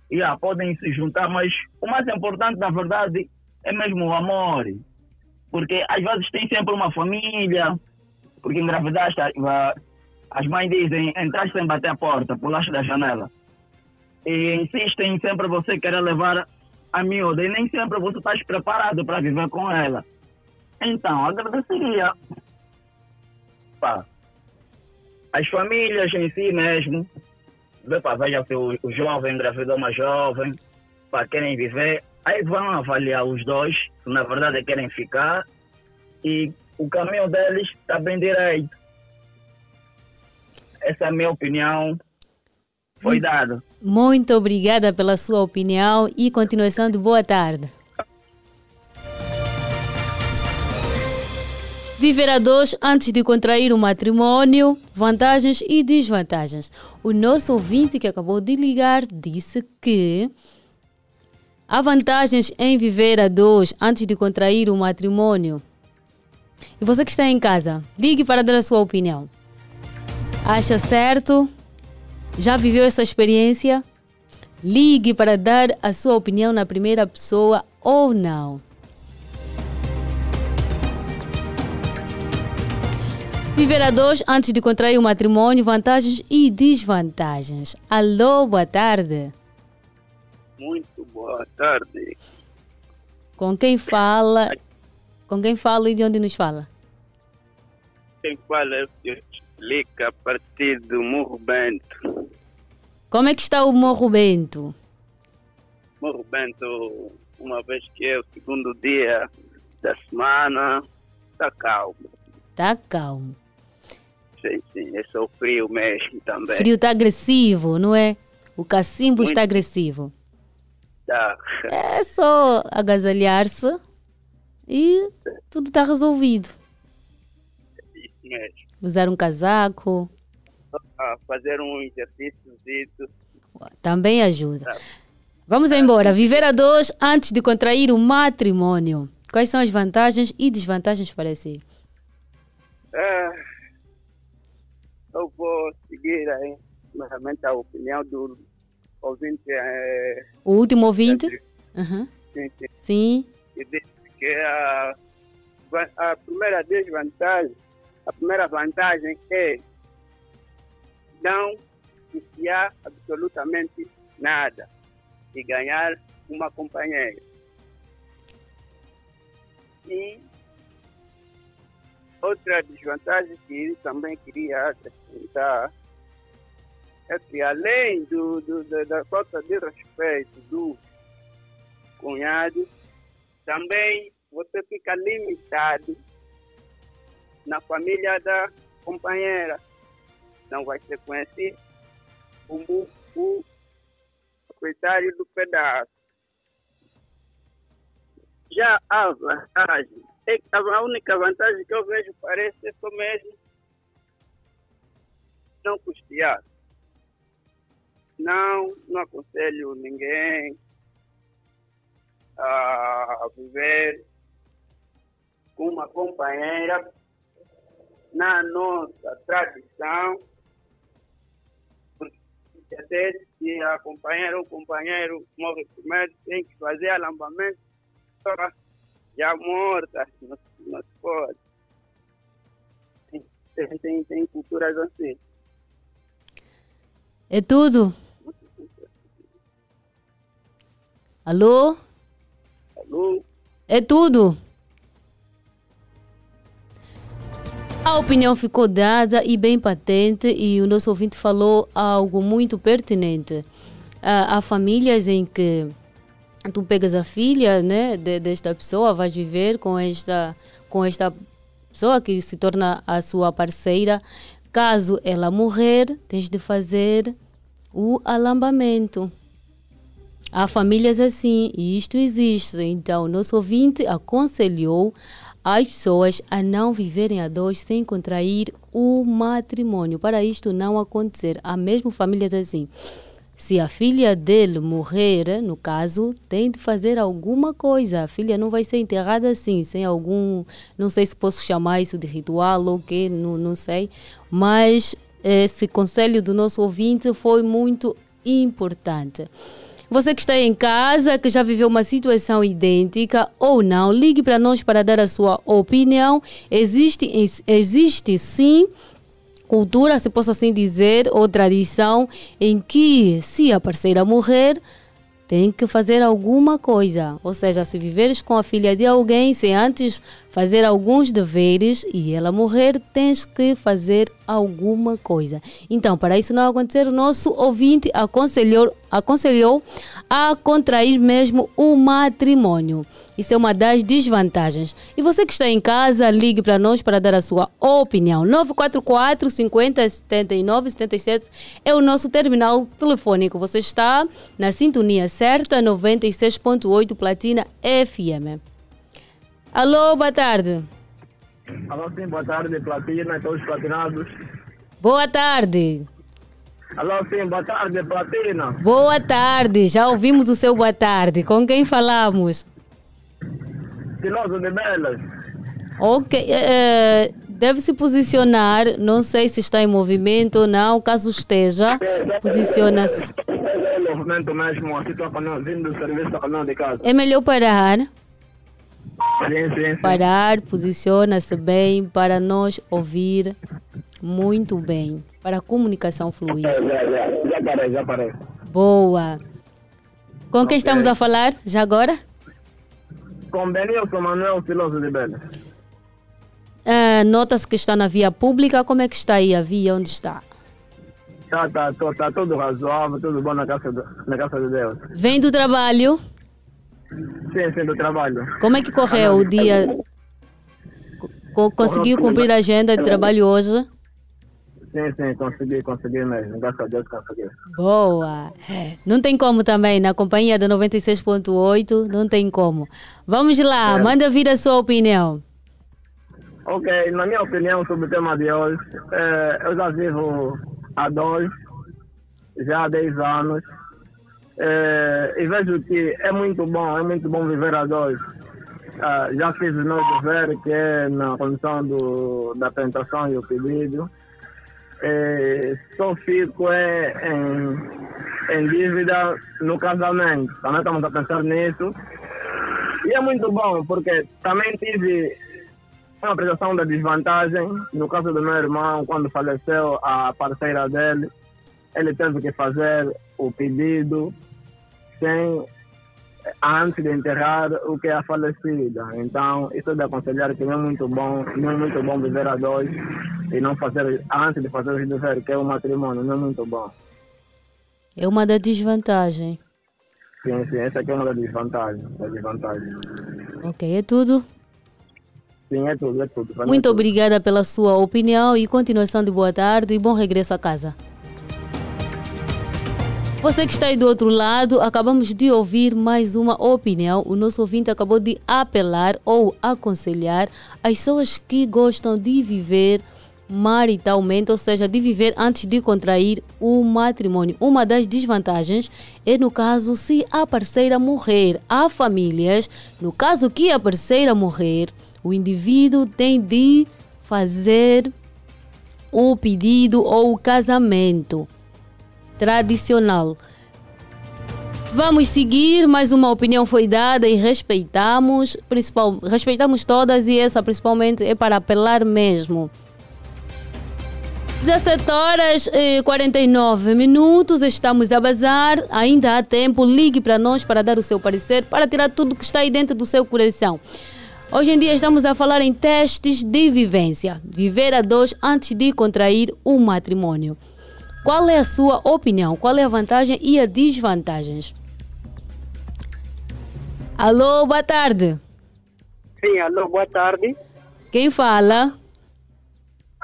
yeah, podem se juntar. Mas o mais importante, na verdade, é mesmo o amor. Porque às vezes tem sempre uma família, porque engravidaste, as mães dizem, entraste sem bater a porta, pulaste da janela. E insistem sempre você querer levar a miúda e nem sempre você está preparado para viver com ela. Então, agradeceria pá, as famílias em si mesmo, pá, veja se o, o jovem engravidou uma jovem, para querem viver, aí vão avaliar os dois, se na verdade querem ficar, e o caminho deles está bem direito. Essa é a minha opinião. Foi dada. Muito obrigada pela sua opinião e continuação de boa tarde. Viver a dois antes de contrair o matrimônio, vantagens e desvantagens. O nosso ouvinte que acabou de ligar disse que há vantagens em viver a dois antes de contrair o matrimônio. E você que está em casa, ligue para dar a sua opinião. Acha certo? Já viveu essa experiência? Ligue para dar a sua opinião na primeira pessoa ou não. Viver a dois antes de contrair o matrimônio, vantagens e desvantagens. Alô, boa tarde. Muito boa tarde. Com quem fala? Com quem fala e de onde nos fala? Quem fala é o Lica, a partir do Morro Bento. Como é que está o Morro Bento? Morro Bento, uma vez que é o segundo dia da semana, está calmo. Está calmo. Sim, sim, é só o frio mesmo também. O frio está agressivo, não é? O cacimbo Muito. está agressivo. Tá. É só agasalhar-se e tudo está resolvido. Isso mesmo usar um casaco. Ah, fazer um exercício. Também ajuda. Vamos embora. Viver a dois antes de contrair o matrimônio. Quais são as vantagens e desvantagens para si? É, eu vou seguir aí, a opinião do ouvinte. É, o último ouvinte? Uhum. Sim, sim. sim. Que a, a primeira desvantagem a primeira vantagem é não enfiar absolutamente nada e ganhar uma companheira. E outra desvantagem que também queria acrescentar é que além do, do, da falta de respeito do cunhado, também você fica limitado na família da companheira. Não vai ser conhecido como o proprietário do pedaço. Já a vantagem, a única vantagem que eu vejo parece ser só mesmo não custear. Não, não aconselho ninguém a viver com uma companheira na nossa tradição, porque até se a companheira ou companheiro morre primeiro, tem que fazer alambamento já morta, não, não se pode. Tem, tem, tem culturas assim. É tudo? Alô? Alô? É tudo? A opinião ficou dada e bem patente, e o nosso ouvinte falou algo muito pertinente. há famílias em que tu pegas a filha né, de, desta pessoa, vais viver com esta, com esta pessoa que se torna a sua parceira. Caso ela morrer, tens de fazer o alambamento. Há famílias assim e isto existe. Então, nosso ouvinte aconselhou as pessoas a não viverem a dois sem contrair o matrimônio. Para isto não acontecer, há mesmo famílias assim. Se a filha dele morrer, no caso, tem de fazer alguma coisa. A filha não vai ser enterrada assim, sem algum. Não sei se posso chamar isso de ritual ou quê, não, não sei. Mas esse conselho do nosso ouvinte foi muito importante. Você que está em casa, que já viveu uma situação idêntica ou não, ligue para nós para dar a sua opinião. Existe, existe sim cultura, se posso assim dizer, ou tradição em que se a parceira morrer, tem que fazer alguma coisa. Ou seja, se viveres com a filha de alguém sem antes fazer alguns deveres e ela morrer, tens que fazer alguma coisa. Então, para isso não acontecer, o nosso ouvinte aconselhou, aconselhou a contrair mesmo o matrimônio. Isso é uma das desvantagens. E você que está em casa, ligue para nós para dar a sua opinião. 944 50 79 77 é o nosso terminal telefônico. Você está na sintonia certa 96.8 Platina FM. Alô, boa tarde. Alô, sim, boa tarde, Platina, todos platinados. Boa tarde. Alô, sim, boa tarde, Platina. Boa tarde, já ouvimos o seu boa tarde. Com quem falamos? Siloso de Belas. Ok, é, deve se posicionar, não sei se está em movimento ou não, caso esteja, posiciona-se. É movimento mesmo, assim estou vindo do serviço caminhão de casa. É melhor parar? Sim, sim, sim. Parar, posiciona-se bem para nós ouvir muito bem, para a comunicação fluir. Já, já, já parei, já parei. Boa. Com quem Ok. estamos a falar já agora? Com Benilson Manuel Siloso de Belas. Ah, Nota-se que está na via pública. Como é que está aí a via? Onde está? Tá, tá, tá, tá tudo razoável, tudo bom na casa, do, na casa de Deus. Vem do trabalho? Sim, sim, do trabalho. Como é que correu o dia? Co- conseguiu cumprir a agenda de trabalho hoje? Sim, sim, consegui, consegui mesmo. Graças a Deus consegui. Boa! Não tem como também, na companhia da 96.8, não tem como. Vamos lá, É. manda vir a sua opinião. Ok, na minha opinião sobre o tema de hoje, eh, eu já vivo dois, já há 10 anos, eh, e vejo que é muito bom, é muito bom viver a dois. Ah, já fiz o meu que é na condição do, da tentação e o pedido. Eh, só fico é, em, em dívida no casamento. Também estamos a pensar nisso. E é muito bom, porque também tive uma apreciação da desvantagem. No caso do meu irmão, quando faleceu a parceira dele, ele teve que fazer o pedido sem antes de enterrar o que é a falecida. Então, isso é de aconselhar que não é muito bom, não é muito bom viver a dois e não fazer antes de fazer o dever, que é o matrimônio, não é muito bom. É uma da desvantagem. Sim, sim, essa aqui é uma das desvantagens. Das desvantagens. Ok, é tudo. Sim, é tudo, é tudo. Pra mim é Muito tudo. obrigada pela sua opinião e continuação de boa tarde e bom regresso a casa. Você que está aí do outro lado, acabamos de ouvir mais uma opinião. O nosso ouvinte acabou de apelar ou aconselhar as pessoas que gostam de viver maritalmente, ou seja, de viver antes de contrair o matrimônio. Uma das desvantagens é no caso se a parceira morrer. Há famílias, no caso que a parceira morrer, o indivíduo tem de fazer o pedido ou o casamento tradicional. Vamos seguir, mais uma opinião foi dada e respeitamos, principal, respeitamos todas e essa principalmente é para apelar mesmo. 17 horas e 49 minutos, estamos a bazar, ainda há tempo, ligue para nós para dar o seu parecer, para tirar tudo que está aí dentro do seu coração. Hoje em dia estamos a falar em testes de vivência, viver a dois antes de contrair o matrimônio. Qual é a sua opinião? Qual é a vantagem e a desvantagens? Alô, boa tarde. Sim, alô, boa tarde. Quem fala?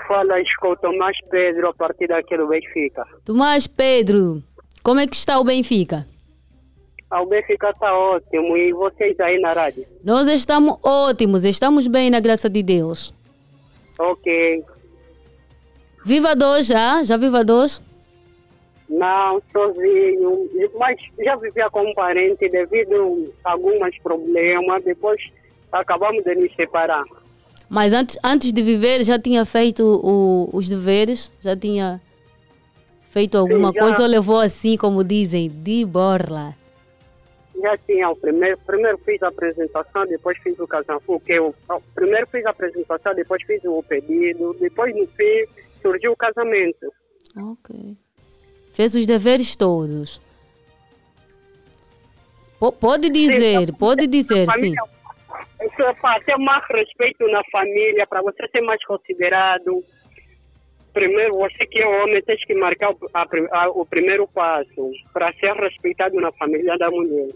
Fala o Tomás Pedro a partir daqui do Benfica. Tomás Pedro. Como é que está o Benfica? O Benfica está ótimo e vocês aí na rádio? Nós estamos ótimos, estamos bem na graça de Deus. Ok. Viva dois já? Já viva dois? Não, sozinho. Mas já vivia com um parente devido a alguns problemas. Depois acabamos de nos separar. Mas antes, antes de viver já tinha feito o- os deveres? Já tinha feito alguma Sim, já. coisa ou levou assim, como dizem, de borla? Já tinha o primeiro. Primeiro fiz a apresentação, depois fiz o casamento. Que eu, primeiro fiz a apresentação, depois fiz o pedido. Depois, no fim, surgiu o casamento. Ok. Fez os deveres todos. Po- pode dizer, pode dizer, sim. Família, é para ter mais respeito na família, para você ser mais considerado. Primeiro, você que é homem, tem que marcar o, a a- o primeiro passo para ser respeitado na família da mulher.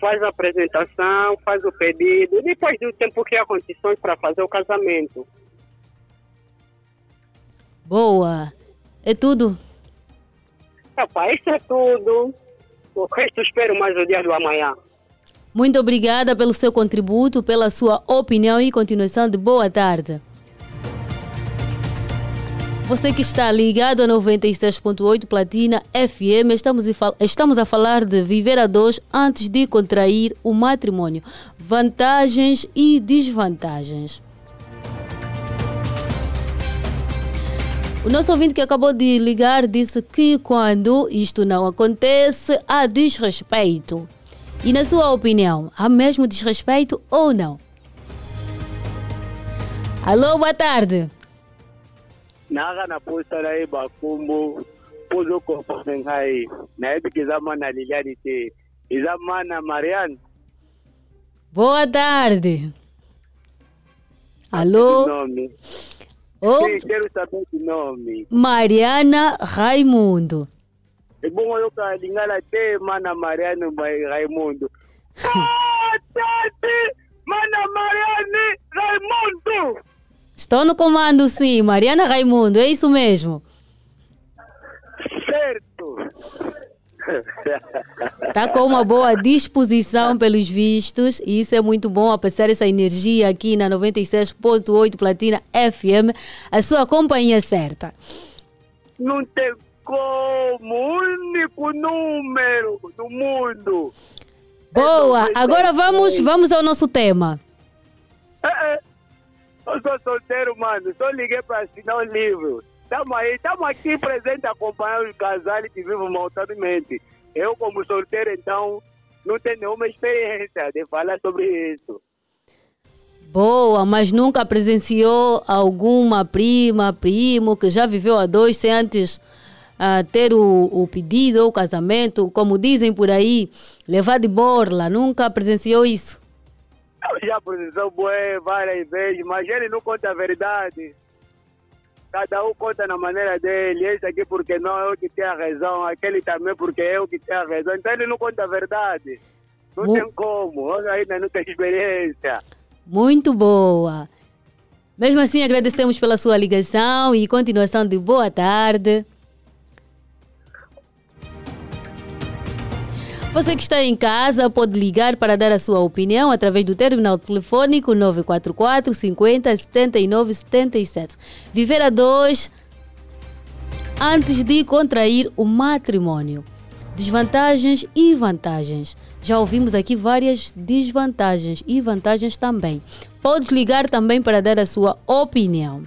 Faz a apresentação, faz o pedido, depois do tempo cria condições para fazer o casamento. Boa. É tudo. Epá, isso é tudo. O resto espero mais o dia do amanhã. Muito obrigada pelo seu contributo, pela sua opinião e continuação de boa tarde. Você que está ligado a 96.8 Platina FM, estamos, estamos a falar de viver a dois antes de contrair o matrimônio. Vantagens e desvantagens. O nosso ouvinte que acabou de ligar disse que quando isto não acontece, há desrespeito. E na sua opinião, há mesmo desrespeito ou não? Alô, boa tarde. naaka na posana ye bakombo mpo ozokomprane ngai. Nayebiki eza mwana liliani te. Eza mwana mariane boa tarde alô oh. Sim, quero saber o nome mariana raimundo. E é bom eu calingar até mana mariana raimundo. Boa tarde mana mariane raimundo! Estou no comando, sim. Mariana Raimundo, é isso mesmo. certo Está com uma boa disposição pelos vistos e isso é muito bom a passar essa energia aqui na 96.8 Platina FM, a sua companhia certa. não tem como único número do mundo Boa, agora vamos, vamos ao nosso tema. É, é. Eu sou solteiro, mano. Só liguei para assinar o livro. Estamos aí, estamos aqui presentes acompanhando os casais que vivem montanhamente. Eu, como solteiro, então, não tenho nenhuma experiência de falar sobre isso. Boa, mas nunca presenciou alguma prima, primo que já viveu a dois sem antes ah, ter o, o pedido ou o casamento, como dizem por aí, levar de borla. Nunca presenciou isso? Já precisou bué várias vezes, mas ele não conta a verdade. Cada um conta na maneira dele. Esse aqui porque não é eu que tenho a razão, aquele também porque é eu que tenho a razão. Então ele não conta a verdade. Não Mu- tem como. Ainda não tenho experiência. Muito boa. Mesmo assim, agradecemos pela sua ligação e continuação de boa tarde. Você que está em casa pode ligar para dar a sua opinião através do terminal telefônico 944 50 79 77. Viver a dois antes de contrair o matrimônio. Desvantagens e vantagens. Já ouvimos aqui várias desvantagens e vantagens também. Pode ligar também para dar a sua opinião.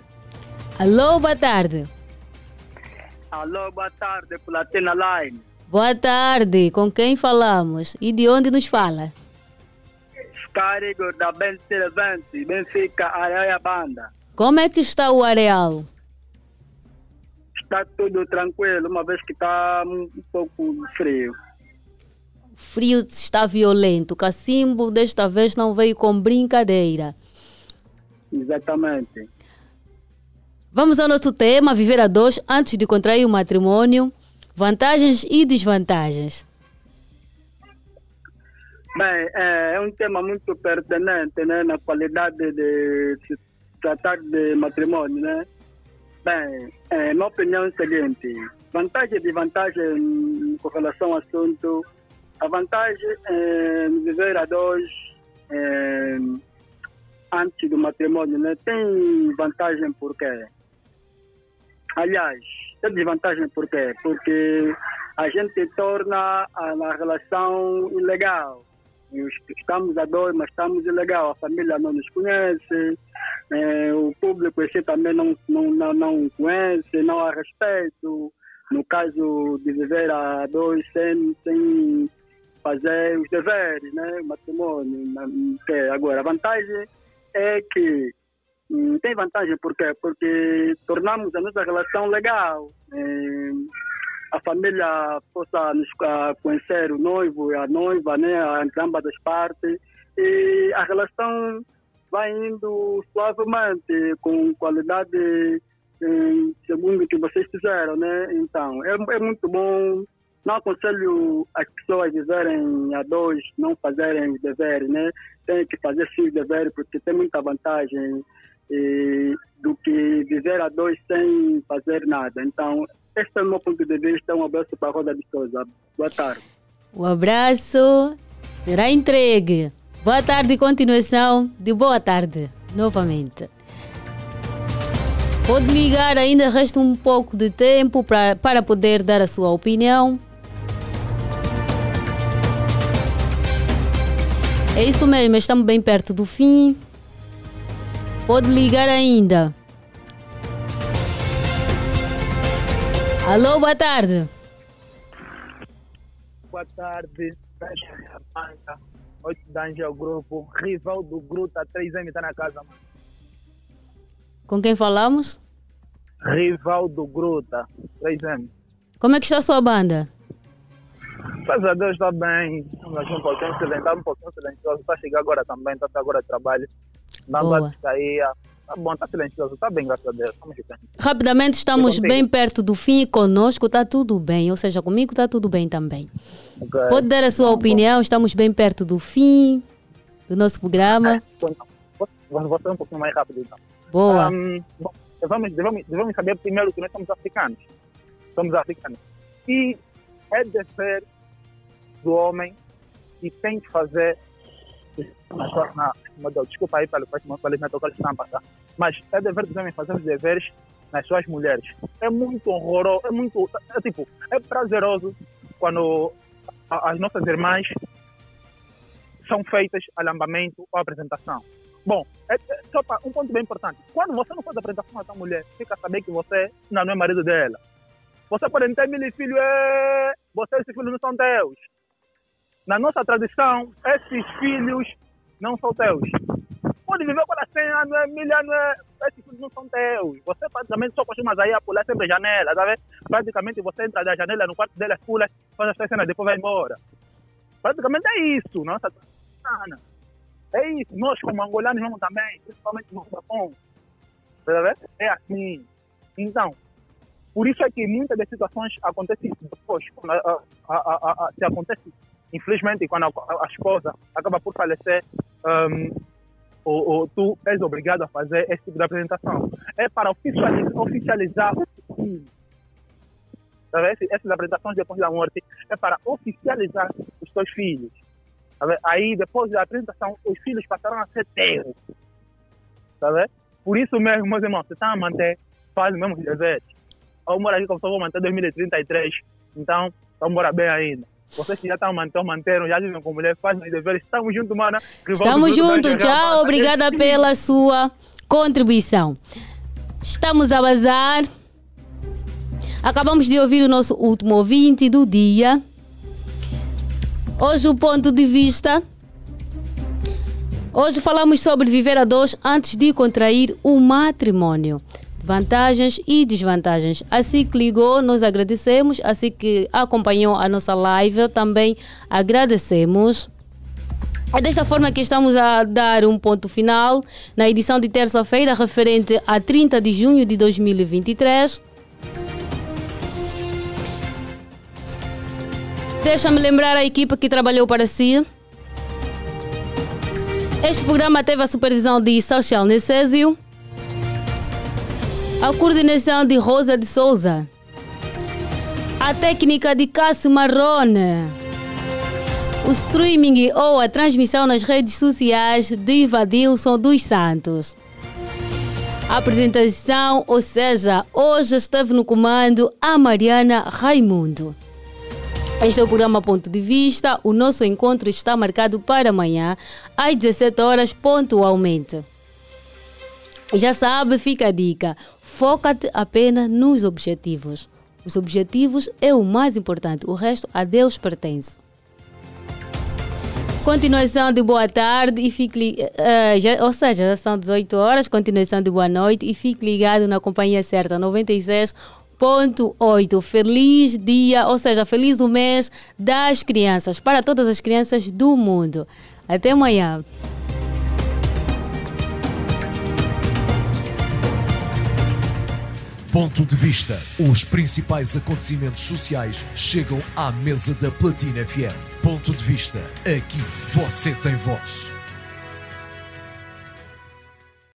Alô, boa tarde. Alô, boa tarde, Platina Line. Boa tarde, com quem falamos e de onde nos fala? Scarigo da Ben 20, Benfica, Areia Banda. Como é que está o areal? Está tudo tranquilo, uma vez que está um pouco frio. O frio está violento. Cacimbo desta vez não veio com brincadeira. Exatamente. Vamos ao nosso tema, viver a dois antes de contrair o matrimônio. Vantagens e desvantagens. Bem, é, é um tema muito pertinente, né, na qualidade de se tratar de matrimônio, né? Bem, é, minha opinião é a seguinte, vantagem e desvantagem com relação ao assunto. A vantagem é viver a dois é, antes do matrimônio, né? Tem vantagem por quê? Aliás, tem desvantagem por quê? Porque a gente torna a, a relação ilegal. Estamos a dois, mas estamos ilegal. A família não nos conhece, eh, o público em si também não, não, não, não conhece, não há respeito. No caso de viver a dois sem, sem fazer os deveres, né? matrimônio. Que, agora, a vantagem é que tem vantagem por quê? Porque tornamos a nossa relação legal. Eh, a família possa nos uh, conhecer o noivo e a noiva, né, ambas as partes, e a relação vai indo suavemente, com qualidade eh, segundo o que vocês fizeram, né? Então, é, é muito bom. Não aconselho as pessoas viverem a dois, não fazerem os deveres, né? Tem que fazer sim os deveres, porque tem muita vantagem e, do que viver a dois sem fazer nada. Então, este é o meu ponto de vista. Um abraço para a Roda de Souza. Boa tarde. O abraço será entregue. Boa tarde continuação de boa tarde, novamente. Pode ligar, ainda resta um pouco de tempo pra, para poder dar a sua opinião. É isso mesmo, estamos bem perto do fim. Pode ligar ainda. Alô, boa tarde. Boa tarde. Oito Dange é o grupo. Rival do Gruta 3M está na casa, mano. Com quem falamos? Rival do Gruta 3M. Como é que está a sua banda? Graças a Deus está bem. Estamos aqui um pouquinho silencioso, um pouquinho silencioso. Está chegando agora também, está agora de trabalho. Dando a sair. Tá bom, tá silencioso, tá bem, graças a Deus. Estamos Rapidamente, estamos bem perto do fim e conosco está tudo bem, ou seja, comigo está tudo bem também. Okay. Pode dar a sua opinião, estamos bem perto do fim do nosso programa. É, então, vou, vou ser um pouquinho mais rápido então. Boa. Um, bom, devemos, devemos, devemos saber primeiro que nós somos africanos. Somos africanos. E é dever do homem e tem que fazer na, desculpa aí pelo falei na tocar estampa, tá? Mas é dever dos homens fazer os deveres nas suas mulheres. É muito horroroso, é muito, é tipo, é prazeroso quando a, as nossas irmãs são feitas alambamento ou apresentação. Bom, é, é, só um ponto bem importante. Quando você não faz apresentação a sua mulher, fica a saber que você não, é marido dela. Você pode ter mil filhos, é... você esses filhos não são teus. Na nossa tradição, esses filhos não são teus. Pode viver ela 100 anos, é mil anos, é... esses filhos não são teus. Você praticamente só costuma sair a pular sempre a janela, tá vendo? Praticamente você entra da janela no quarto dela, pula, faz as três cenas, depois vai embora. Praticamente é isso, nossa tradição. É isso, nós como angolanos vamos também, principalmente no Japão. Tá é assim. Então, por isso é que muitas das situações acontecem depois, quando se acontece infelizmente, quando a, a esposa acaba por falecer, um, ou, ou, tu és obrigado a fazer esse tipo de apresentação. É para oficializar, oficializar o filho. Essas apresentações depois da morte é para oficializar os teus filhos. Aí, depois da apresentação, os filhos passarão a ser teus. Por isso mesmo, meus irmãos, você está a manter, faz mesmo deveres. Eu moro aqui como só vou manter 2033, então, vamos morar bem ainda. Vocês que já estão mantendo, manteram, já vivem com mulher, fazem os deveres. Estamos juntos, mana. Estamos juntos. Tchau. Obrigada pela sua contribuição. Estamos a bazar. Acabamos de ouvir o nosso último ouvinte do dia. Hoje o ponto de vista. Hoje falamos sobre viver a dois antes de contrair o matrimônio vantagens e desvantagens. Assim que ligou, nós agradecemos. Assim que acompanhou a nossa live, também agradecemos. É desta forma que estamos a dar um ponto final na edição de terça-feira, referente a 30 de junho de 2023. Deixa-me lembrar a equipa que trabalhou para si. Este programa teve a supervisão de Social Necésio. A coordenação de Rosa de Souza. A técnica de Cássio Marrone. O streaming ou a transmissão nas redes sociais de Vadilson dos Santos. A apresentação, ou seja, hoje esteve no comando a Mariana Raimundo. Este é o programa Ponto de Vista. O nosso encontro está marcado para amanhã, às 17 horas, pontualmente. Já sabe, fica a dica. Foca-te apenas nos objetivos. Os objetivos é o mais importante, o resto a Deus pertence. Continuação de boa tarde e fique uh, ou seja, já são 18 horas, continuação de boa noite e fique ligado na companhia certa 96.8. Feliz dia, ou seja, feliz o mês das crianças, para todas as crianças do mundo. Até amanhã. Ponto de vista. Os principais acontecimentos sociais chegam à mesa da Platina FM. Ponto de vista. Aqui você tem voz.